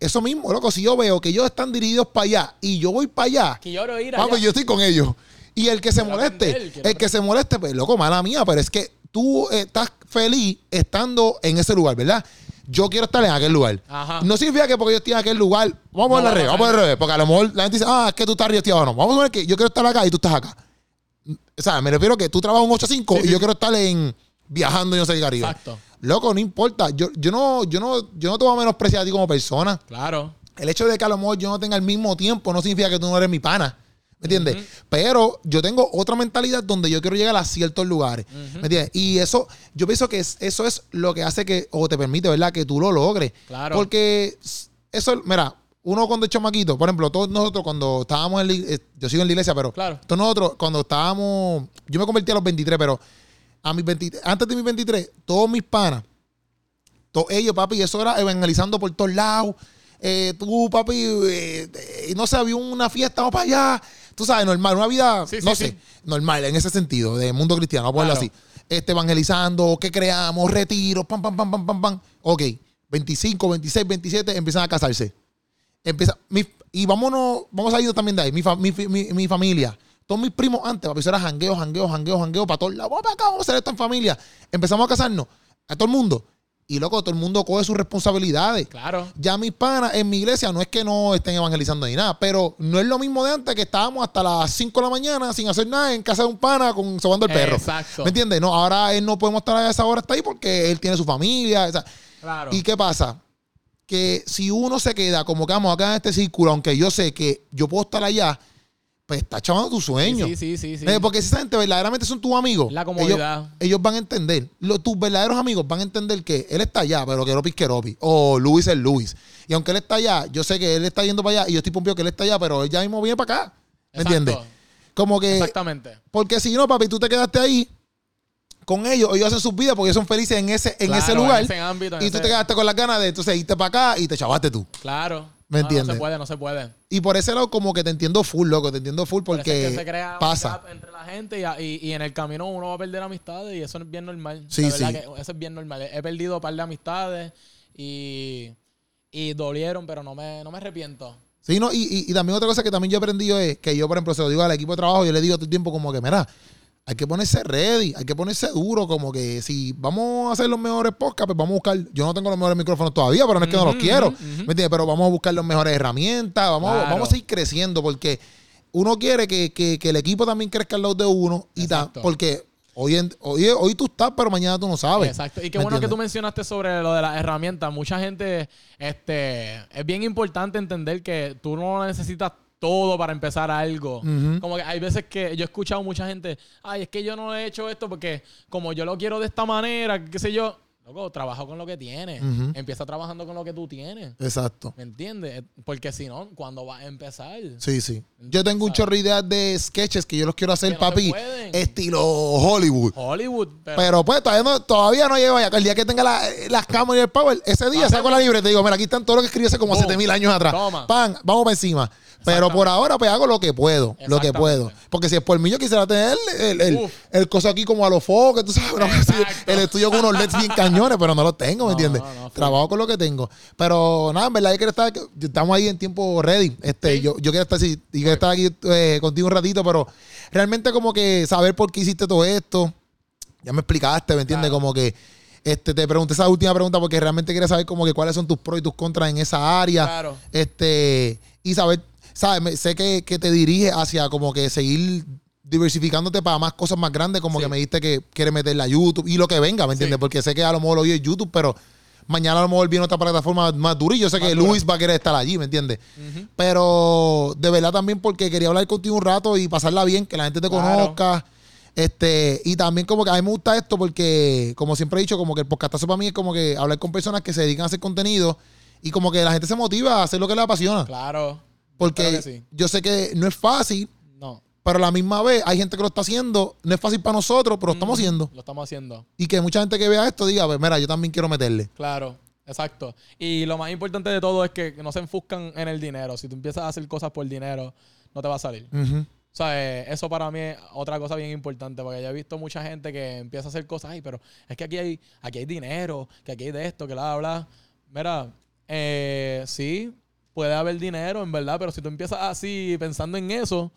Eso mismo, loco, si yo veo que ellos están dirigidos para allá y yo voy para allá, Que yo ir allá. Papi, yo estoy con ellos. Y el que se Quiero moleste, aprender, el que se moleste, pues loco, mala mía, pero es que tú estás feliz estando en ese lugar, ¿verdad? Yo quiero estar en aquel lugar. Ajá. No significa que porque yo estoy en aquel lugar, vamos a No a revés, vamos a ponerle revés, porque a lo mejor la gente dice, ah, es que tú estás arriba no. Vamos a poner que yo quiero estar acá y tú estás acá. O sea, me refiero que tú trabajas un 8 a 5 Sí, y sí. yo quiero estar en viajando y no sé qué Caribe. Exacto. Loco, no importa. Yo, yo no, yo no, yo no te voy a menospreciar a ti como persona. Claro. El hecho de que a lo mejor yo no tenga el mismo tiempo no significa que tú no eres mi pana. ¿Me entiendes? Pero yo tengo otra mentalidad donde yo quiero llegar a ciertos lugares. ¿Me entiendes? Y eso, yo pienso que es- eso es lo que hace que, o te permite, ¿verdad? Que tú lo logres. Claro. Porque eso, mira, uno cuando es chamaquito, por ejemplo, todos nosotros cuando estábamos en la ig- eh, yo sigo en la iglesia, pero Claro. todos nosotros cuando estábamos, yo me convertí a los 23, pero a mis 23, antes de mis 23, todos mis panas, todos ellos, papi, eso era evangelizando por todos lados. Eh, tú, papi, eh, eh, no sé, había una fiesta, vamos para allá. Tú sabes, normal, una vida, Sí, no sí. sé, normal, en ese sentido, de mundo cristiano, vamos a ponerlo Claro. así. Este, evangelizando, ¿qué creamos? Retiros, pam, pam, pam, pam, pam, pam. Ok, 25, 26, 27, empiezan a casarse. Empieza, mi- y vámonos, vamos a ir también de ahí, mi, fa- mi, mi, mi familia. Todos mis primos antes, papi, eso era jangueo, jangueo, jangueo, jangueo, para todos lados. Vamos para acá, vamos a hacer esto en familia. Empezamos a casarnos, a todo el mundo. Y loco, todo el mundo coge sus responsabilidades. Claro. Ya mis panas en mi iglesia no es que no estén evangelizando ni nada, pero no es lo mismo de antes que estábamos hasta las 5 de la mañana sin hacer nada en casa de un pana con sobando el perro. Exacto. ¿Me entiendes? No, ahora él no podemos estar a esa hora hasta ahí porque él tiene su familia. o sea, Claro. ¿Y qué pasa? Que si uno se queda como que vamos acá en este círculo, aunque yo sé que yo puedo estar allá, pues está chavando tu sueño. Sí, sí, sí, sí. Eh, Porque si esa gente verdaderamente son tus amigos, La comodidad. ellos van a entender. Lo- tus verdaderos amigos van a entender que él está allá, pero que Ropi es que Ropi. O Luis es Luis. Y aunque él está allá, yo sé que él está yendo para allá y yo estoy pompio que él está allá, pero él ya mismo viene para acá. ¿Me Exacto. entiendes? Como que. Exactamente. Porque si no, papi, tú te quedaste ahí con ellos, ellos hacen sus vidas porque ellos son felices en ese, en Claro, ese lugar. En ese ámbito. en y tú ese- te quedaste con las ganas de entonces irte para acá y te chavaste tú. Claro. ¿Me No, se puede, no se puede. Y por ese lado, como que te entiendo full, loco, te entiendo full Por porque es que se crea un pasa. gap entre la gente y, y- y en el camino uno va a perder amistades y eso es bien normal. Sí, verdad sí. que eso es bien normal. He perdido un par de amistades y, y dolieron, pero no me, no me arrepiento. Sí, no, y, y- y también otra cosa que también yo he aprendido es que yo, por ejemplo, se lo digo al equipo de trabajo, yo le digo todo el tiempo como que, mira, hay que ponerse ready, hay que ponerse duro, como que si vamos a hacer los mejores podcasts, pues vamos a buscar, yo no tengo los mejores micrófonos todavía, pero no es que no los quiero. ¿me entiendes? Pero vamos a buscar las mejores herramientas, vamos, Claro. vamos a seguir creciendo, porque uno quiere que, que- que el equipo también crezca al lado de uno, y ta- porque hoy, en- hoy, hoy tú estás, pero mañana tú no sabes. Exacto. Y qué ¿me bueno que tú mencionaste sobre lo de las herramientas. Mucha gente, este, es bien importante entender que tú no necesitas todo para empezar algo. Como que hay veces que yo he escuchado mucha gente, ay, es que yo no he hecho esto porque como yo lo quiero de esta manera, qué sé yo. Loco, trabaja con lo que tienes. Empieza trabajando con lo que tú tienes. Exacto. ¿Me entiendes? Porque si no, ¿cuándo vas a empezar? Sí, sí. Yo tengo un chorro de ideas de sketches que yo los quiero hacer, no papi, estilo Hollywood. Hollywood. Pero, Pero pues todavía no, todavía no llego allá. El día que tenga la- las cámaras y el power, ese día saco la libreta y digo, mira, aquí están todo lo que escribí hace como Boom. 7000 años atrás. Toma. Pan, vamos para encima. Pero por ahora, pues hago lo que puedo. Lo que puedo. Porque si es por mí, yo quisiera tener el, el, el coso aquí como a los focos, tú sabes, cosa el estudio con unos LEDs bien cañones, pero no los tengo, ¿me entiendes? no, no, full. Trabajo con lo que tengo. Pero nada, en verdad, yo quiero estar, estamos ahí en tiempo ready. Este, Sí. yo, yo quiero estar así, y quiero estar aquí eh, contigo un ratito, pero realmente como que saber por qué hiciste todo esto. Ya me explicaste, ¿me entiendes? Claro. Como que este, te pregunté esa última pregunta porque realmente quería saber como que cuáles son tus pros y tus contras en esa área. Claro. Este, y saber, ¿sabes? Sé que, que te dirige hacia como que seguir diversificándote para más cosas más grandes, como Sí. que me dijiste que quieres meterla a YouTube y lo que venga, ¿me entiendes? Sí. Porque sé que a lo mejor hoy es YouTube, pero mañana a lo mejor viene otra plataforma más dura y yo sé Más que dura. Luis va a querer estar allí, ¿me entiendes? Pero de verdad también porque quería hablar contigo un rato y pasarla bien, que la gente te Claro. conozca. Este, y también como que a mí me gusta esto porque, como siempre he dicho, como que el podcastazo para mí es como que hablar con personas que se dedican a hacer contenido y como que la gente se motiva a hacer lo que le apasiona. Claro. Porque Claro que sí. yo sé que no es fácil, No. pero a la misma vez hay gente que lo está haciendo. No es fácil para nosotros, pero lo estamos haciendo. Lo estamos haciendo. Y que mucha gente que vea esto diga, pues mira, yo también quiero meterle. Claro, exacto. Y lo más importante de todo es que no se enfuscan en el dinero. Si tú empiezas a hacer cosas por dinero, no te va a salir. Ujú. O sea, eh, eso para mí es otra cosa bien importante, porque yo he visto mucha gente que empieza a hacer cosas, ay, pero es que aquí hay, aquí hay dinero, que aquí hay de esto, que bla, bla. Mira, eh, sí, puede haber dinero, en verdad, pero si tú empiezas así pensando en eso,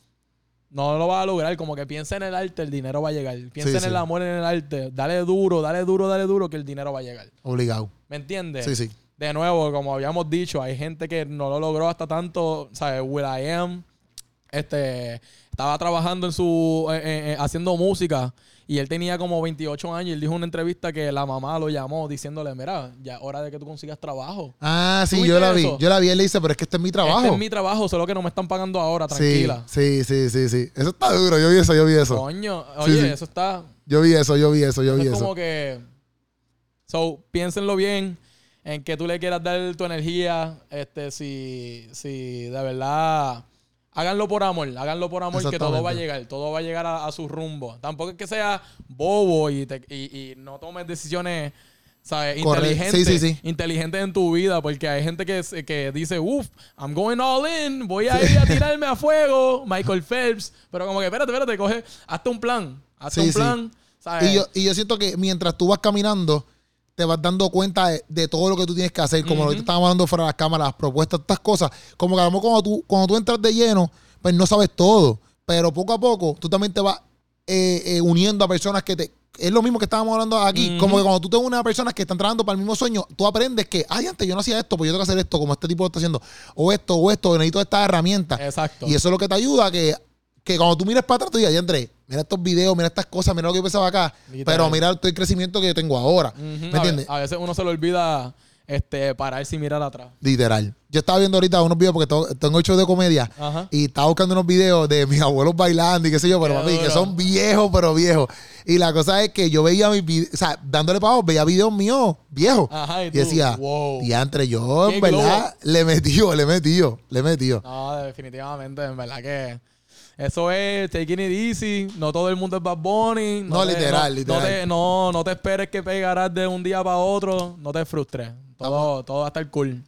no lo vas a lograr. Como que piensa en el arte, el dinero va a llegar. Piensa Sí, en el amor, en el arte. Dale duro, dale duro, dale duro, que el dinero va a llegar. Obligado. ¿Me entiendes? Sí, sí. De nuevo, como habíamos dicho, hay gente que no lo logró hasta tanto. ¿Sabes? Will I Am este, estaba trabajando en su. eh, eh, eh, haciendo música. Y él tenía como 28 años. Y él dijo en una entrevista que la mamá lo llamó diciéndole: Mira, ya es hora de que tú consigas trabajo. Ah, sí, ¿Tú yo la vi. eso? Yo la vi, él le dice, pero es que este es mi trabajo. Este es mi trabajo, solo que no me están pagando ahora, tranquila. Sí, sí, sí, sí, sí. Eso está duro. Yo vi eso, yo vi eso. Coño, oye, sí. eso está. Yo vi eso, yo vi eso, yo Eso vi es eso. como que. So, piénsenlo bien en que tú le quieras dar tu energía. Este, si, si de verdad. Háganlo por amor, háganlo por amor, que todo va a llegar, todo va a llegar a, a su rumbo. Tampoco es que sea bobo y, te- y, y no tomes decisiones, ¿sabes? Sí, sí, sí. inteligentes en tu vida, porque hay gente que, que dice, uff, I'm going all in, voy a ir a tirarme a fuego, Michael Phelps. Pero como que, espérate, espérate, coge, hazte un plan, hazte un plan, ¿sabes? Y yo, y yo siento que mientras tú vas caminando, te vas dando cuenta de, de todo lo que tú tienes que hacer, como lo que te estábamos hablando fuera de las cámaras, las propuestas, estas cosas. Como que a lo mejor cuando tú, cuando tú entras de lleno, pues no sabes todo. Pero poco a poco tú también te vas eh, eh, uniendo a personas que te. Es lo mismo que estábamos hablando aquí. Como que cuando tú te unes a personas que están trabajando para el mismo sueño, tú aprendes que, ay, antes yo no hacía esto, pues yo tengo que hacer esto, como este tipo lo está haciendo. O esto, o esto, necesito esta herramienta. Exacto. Y eso es lo que te ayuda a que, que cuando tú mires para atrás, tú digas, ya entré, mira estos videos, mira estas cosas, mira lo que yo pensaba acá, Literal. pero mira todo el crecimiento que yo tengo ahora. ¿Me entiendes? A, veces uno se le olvida este, pararse y mirar atrás. Literal. Yo estaba viendo ahorita unos videos porque to- tengo show de comedia Ajá. y estaba buscando unos videos de mis abuelos bailando y qué sé yo, pero papi, que son viejos, pero viejos. Y la cosa es que yo veía mis videos, o sea, dándole pavo, veía videos míos viejos. Ajá, y y tú, decía, wow. diantre, yo Qué en verdad le metió, le metió, le metió. No, definitivamente, en verdad que eso es taking it easy. No todo el mundo es Bad Bunny. No, literal, no, literal. No te, no, no te esperes que pegarás de un día para otro. No te frustres. Todo, todo va a estar cool.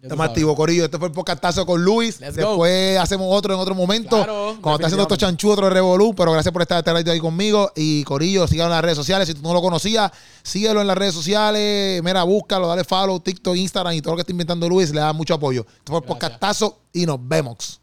Estamos activos, Corillo. Este fue el podcastazo con Luis. Let's go. Después hacemos otro en otro momento. Claro, cuando está haciendo estos chanchú, otro Revolú. Pero gracias por estar este ratito ahí conmigo. Y Corillo, síganlo en las redes sociales. Si tú no lo conocías, síguelo en las redes sociales. Mira, búscalo, dale follow, TikTok, Instagram y todo lo que está inventando Luis. Le da mucho apoyo. Esto fue el Gracias. podcastazo y nos vemos.